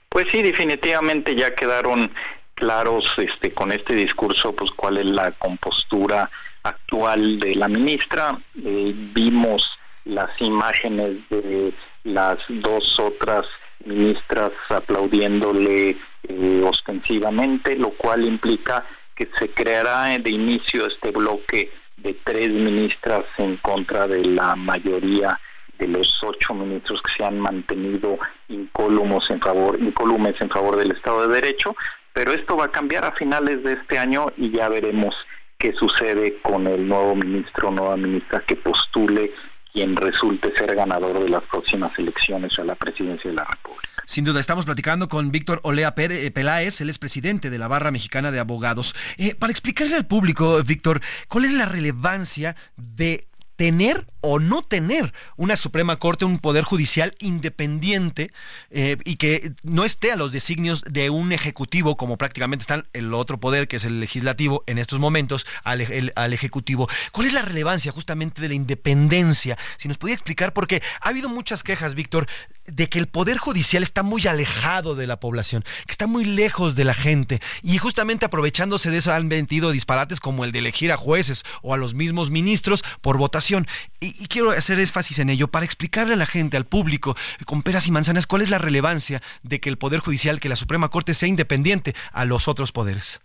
Pues sí, definitivamente ya quedaron claros este, con este discurso pues cuál es la compostura actual de la ministra. Eh, vimos las imágenes de las dos otras ministras aplaudiéndole eh, ostensivamente, lo cual implica que se creará de inicio este bloque de tres ministras en contra de la mayoría de los ocho ministros que se han mantenido incólumes en favor, incólumes en favor del Estado de Derecho, pero esto va a cambiar a finales de este año y ya veremos qué sucede con el nuevo ministro o nueva ministra que postule quien resulte ser ganador de las próximas elecciones a la presidencia de la República. Sin duda, estamos platicando con Víctor Olea eh, Peláez, él es presidente de la Barra Mexicana de Abogados. Eh, para explicarle al público, Víctor, ¿cuál es la relevancia de tener o no tener una Suprema Corte, un poder judicial independiente eh, y que no esté a los designios de un ejecutivo como prácticamente está el otro poder que es el legislativo en estos momentos al, al ejecutivo. ¿Cuál es la relevancia justamente de la independencia? Si nos podía explicar, porque ha habido muchas quejas, Víctor, de que el poder judicial está muy alejado de la población, que está muy lejos de la gente y justamente aprovechándose de eso han metido disparates como el de elegir a jueces o a los mismos ministros por votación. Y, quiero hacer énfasis en ello para explicarle a la gente, al público, con peras y manzanas, cuál es la relevancia de que el poder judicial, que la Suprema Corte sea independiente a los otros poderes.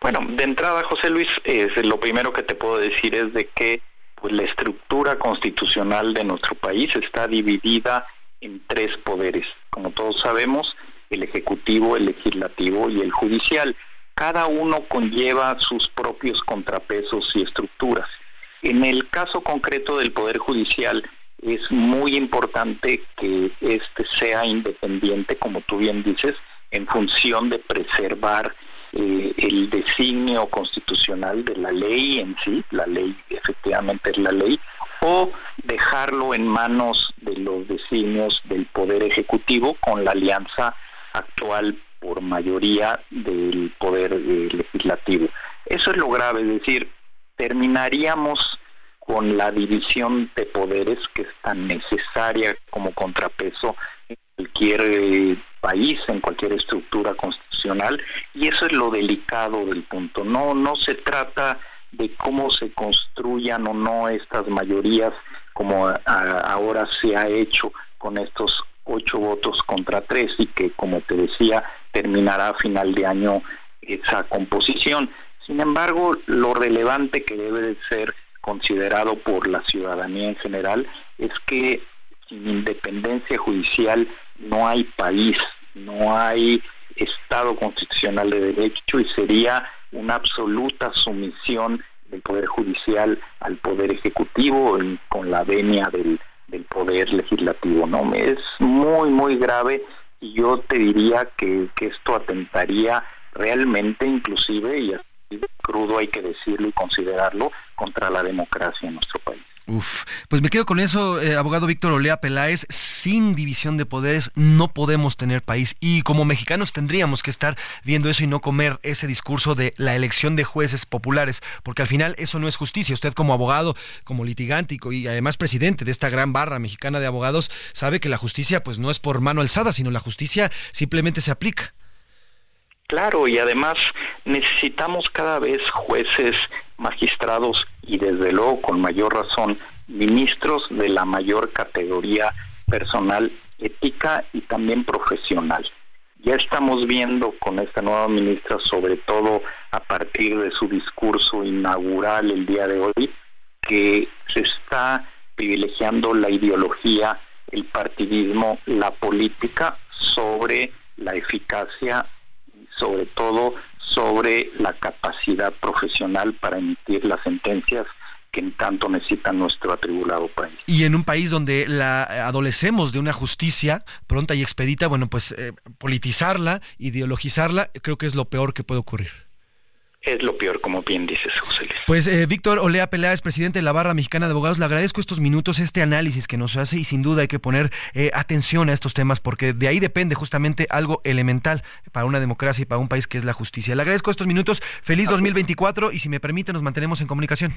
Bueno, de entrada, José Luis, lo primero que te puedo decir es de que pues, la estructura constitucional de nuestro país está dividida en tres poderes. Como todos sabemos, el ejecutivo, el legislativo y el judicial. Cada uno conlleva sus propios contrapesos y estructuras. En el caso concreto del Poder Judicial, es muy importante que éste sea independiente, como tú bien dices, en función de preservar eh, el designio constitucional de la ley en sí, la ley efectivamente es la ley, o dejarlo en manos de los designios del Poder Ejecutivo con la alianza actual por mayoría del Poder eh, Legislativo. Eso es lo grave, es decir, terminaríamos con la división de poderes que es tan necesaria como contrapeso en cualquier eh, país, en cualquier estructura constitucional, y eso es lo delicado del punto. No, no se trata de cómo se construyan o no estas mayorías, como ahora se ha hecho con estos ocho votos contra tres y que, como te decía, terminará a final de año esa composición. Sin embargo, lo relevante que debe de ser considerado por la ciudadanía en general es que sin independencia judicial no hay país, no hay Estado constitucional de derecho y sería una absoluta sumisión del Poder Judicial al Poder Ejecutivo con la venia del, del Poder Legislativo. ¿no? Es muy, muy grave y yo te diría que, que esto atentaría realmente, inclusive, y así crudo hay que decirlo y considerarlo, contra la democracia en nuestro país. Uf, pues me quedo con eso, eh, abogado Víctor Olea Peláez. Sin división de poderes no podemos tener país y como mexicanos tendríamos que estar viendo eso y no comer ese discurso de la elección de jueces populares, porque al final eso no es justicia. Usted como abogado, como litigante y además presidente de esta gran barra mexicana de abogados sabe que la justicia pues no es por mano alzada, sino la justicia simplemente se aplica. Claro, y además necesitamos cada vez jueces magistrados y desde luego con mayor razón ministros de la mayor categoría personal, ética y también profesional. Ya estamos viendo con esta nueva ministra, sobre todo a partir de su discurso inaugural el día de hoy, que se está privilegiando la ideología, el partidismo, la política sobre la eficacia y sobre todo sobre la capacidad profesional para emitir las sentencias que en tanto necesita nuestro atribulado país. Y en un país donde la adolecemos de una justicia pronta y expedita, bueno, pues eh, politizarla, ideologizarla, creo que es lo peor que puede ocurrir es lo peor, como bien dices, José Luis. Pues eh, Víctor Olea Peláez, presidente de la Barra Mexicana de Abogados, le agradezco estos minutos, este análisis que nos hace y sin duda hay que poner eh, atención a estos temas porque de ahí depende justamente algo elemental para una democracia y para un país que es la justicia. Le agradezco estos minutos, feliz 2024 y si me permite nos mantenemos en comunicación.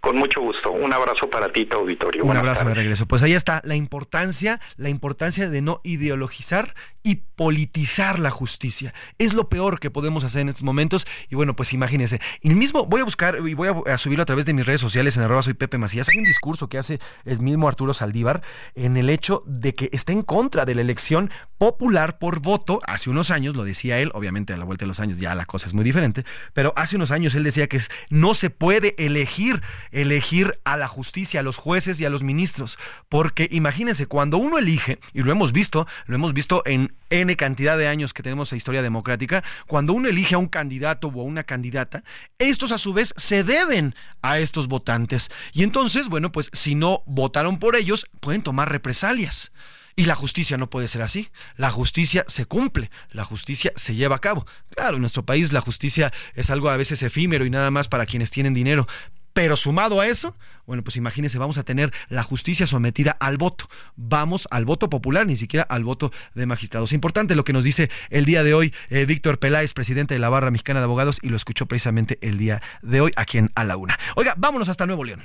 Con mucho gusto. Un abrazo para ti, tu auditorio. Un abrazo de regreso. Pues ahí está la importancia, la importancia de no ideologizar y politizar la justicia. Es lo peor que podemos hacer en estos momentos. Y bueno, pues imagínense. Y mismo voy a buscar y voy a, subirlo a través de mis redes sociales en arroba soy Pepe Macías. Hay un discurso que hace el mismo Arturo Saldívar en el hecho de que está en contra de la elección popular por voto. Hace unos años, lo decía él, obviamente a la vuelta de los años ya la cosa es muy diferente, pero hace unos años él decía que no se puede elegir elegir a la justicia, a los jueces y a los ministros. Porque imagínense, cuando uno elige, y lo hemos visto, lo hemos visto en N cantidad de años que tenemos la historia democrática, cuando uno elige a un candidato o a una candidata, estos a su vez se deben a estos votantes. Y entonces, bueno, pues si no votaron por ellos, pueden tomar represalias. Y la justicia no puede ser así. La justicia se cumple, la justicia se lleva a cabo. Claro, en nuestro país la justicia es algo a veces efímero y nada más para quienes tienen dinero, pero sumado a eso, bueno, pues imagínense, vamos a tener la justicia sometida al voto. Vamos al voto popular, ni siquiera al voto de magistrados. Importante lo que nos dice el día de hoy eh, Víctor Peláez, presidente de la Barra Mexicana de Abogados, y lo escuchó precisamente el día de hoy aquí en A la Una. Oiga, vámonos hasta Nuevo León.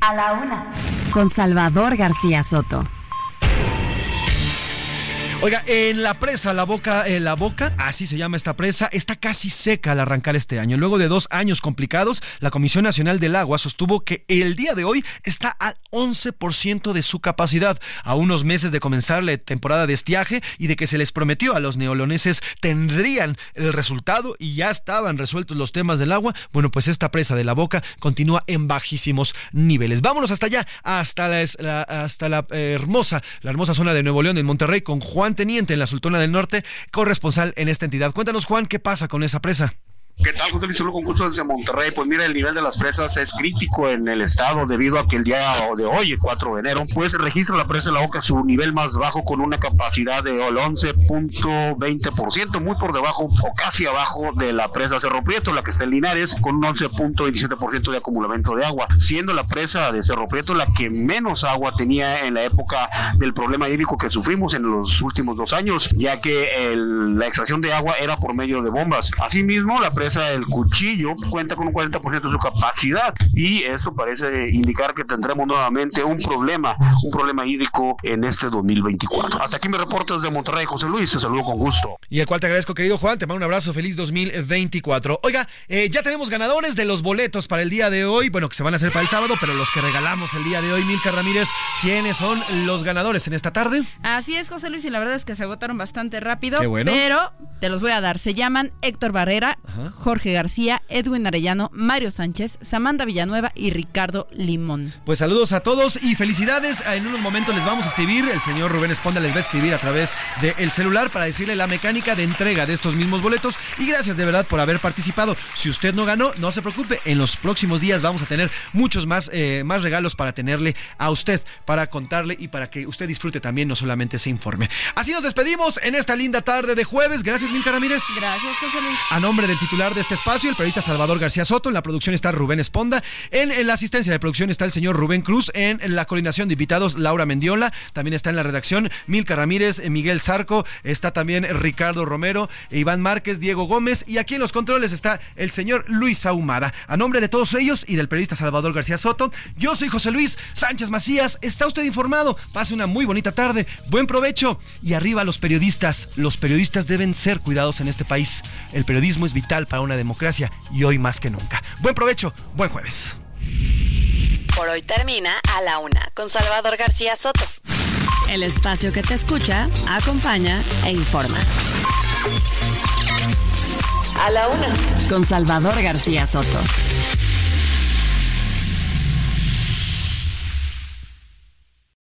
A la Una. Con Salvador García Soto. Oiga, en la presa, la boca, eh, la boca, así se llama esta presa, está casi seca al arrancar este año. Luego de dos años complicados, la Comisión Nacional del Agua sostuvo que el día de hoy está al 11% de su capacidad, a unos meses de comenzar la temporada de estiaje y de que se les prometió a los neoloneses tendrían el resultado y ya estaban resueltos los temas del agua. Bueno, pues esta presa de la boca continúa en bajísimos niveles. Vámonos hasta allá, hasta la, hasta la eh, hermosa, la hermosa zona de Nuevo León, en Monterrey, con Juan Teniente en la Sultana del Norte, corresponsal en esta entidad. Cuéntanos, Juan, ¿qué pasa con esa presa? ¿Qué tal, José Luis? Solo concurso desde Monterrey. Pues mira, el nivel de las presas es crítico en el estado debido a que el día de hoy, el 4 de enero, pues registra la presa de la Boca su nivel más bajo con una capacidad de 11.20%, muy por debajo o casi abajo de la presa Cerro Prieto, la que está en Linares, con un 11.27% de acumulamiento de agua, siendo la presa de Cerro Prieto la que menos agua tenía en la época del problema hídrico que sufrimos en los últimos dos años, ya que la extracción de agua era por medio de bombas. Asimismo, la presa el cuchillo cuenta con un 40% de su capacidad y eso parece indicar que tendremos nuevamente un problema, un problema hídrico en este 2024. Hasta aquí mi reporte desde Monterrey, José Luis, te saludo con gusto. Y el cual te agradezco, querido Juan, te mando un abrazo, feliz 2024. Oiga, eh, ya tenemos ganadores de los boletos para el día de hoy, bueno, que se van a hacer para el sábado, pero los que regalamos el día de hoy, Milka Ramírez, ¿quiénes son los ganadores en esta tarde? Así es, José Luis, y la verdad es que se agotaron bastante rápido, Qué bueno. pero te los voy a dar. Se llaman Héctor Barrera, Jorge García, Edwin Arellano, Mario Sánchez, Samantha Villanueva y Ricardo Limón. Pues saludos a todos y felicidades. En unos momentos les vamos a escribir, el señor Rubén Esponda les va a escribir a través del celular para decirle la mecánica de entrega de estos mismos boletos. Y gracias de verdad por haber participado. Si usted no ganó, no se preocupe. En los próximos días vamos a tener muchos más, eh, más regalos para tenerle a usted, para contarle y para que usted disfrute también, no solamente se informe. Así nos despedimos en esta linda tarde de jueves. Gracias, Milka Ramírez. Gracias, José Luis. A nombre del titular de este espacio, el periodista Salvador García Soto. En la producción está Rubén Esponda. En, la asistencia de producción está el señor Rubén Cruz. En, la coordinación de invitados, Laura Mendiola. También está en la redacción Milka Ramírez, Miguel Zarco. Está también Ricardo Romero, Iván Márquez, Diego Gómez. Y aquí en los controles está el señor Luis Ahumada. A nombre de todos ellos y del periodista Salvador García Soto, yo soy José Luis Sánchez Macías. Está usted informado. Pase una muy bonita tarde. Buen provecho. Y arriba los periodistas. Los periodistas deben ser cuidados en este país. El periodismo es vital para una democracia y hoy más que nunca. Buen provecho, buen jueves. Por hoy termina A la Una con Salvador García Soto. El espacio que te escucha, acompaña e informa. A la Una con Salvador García Soto.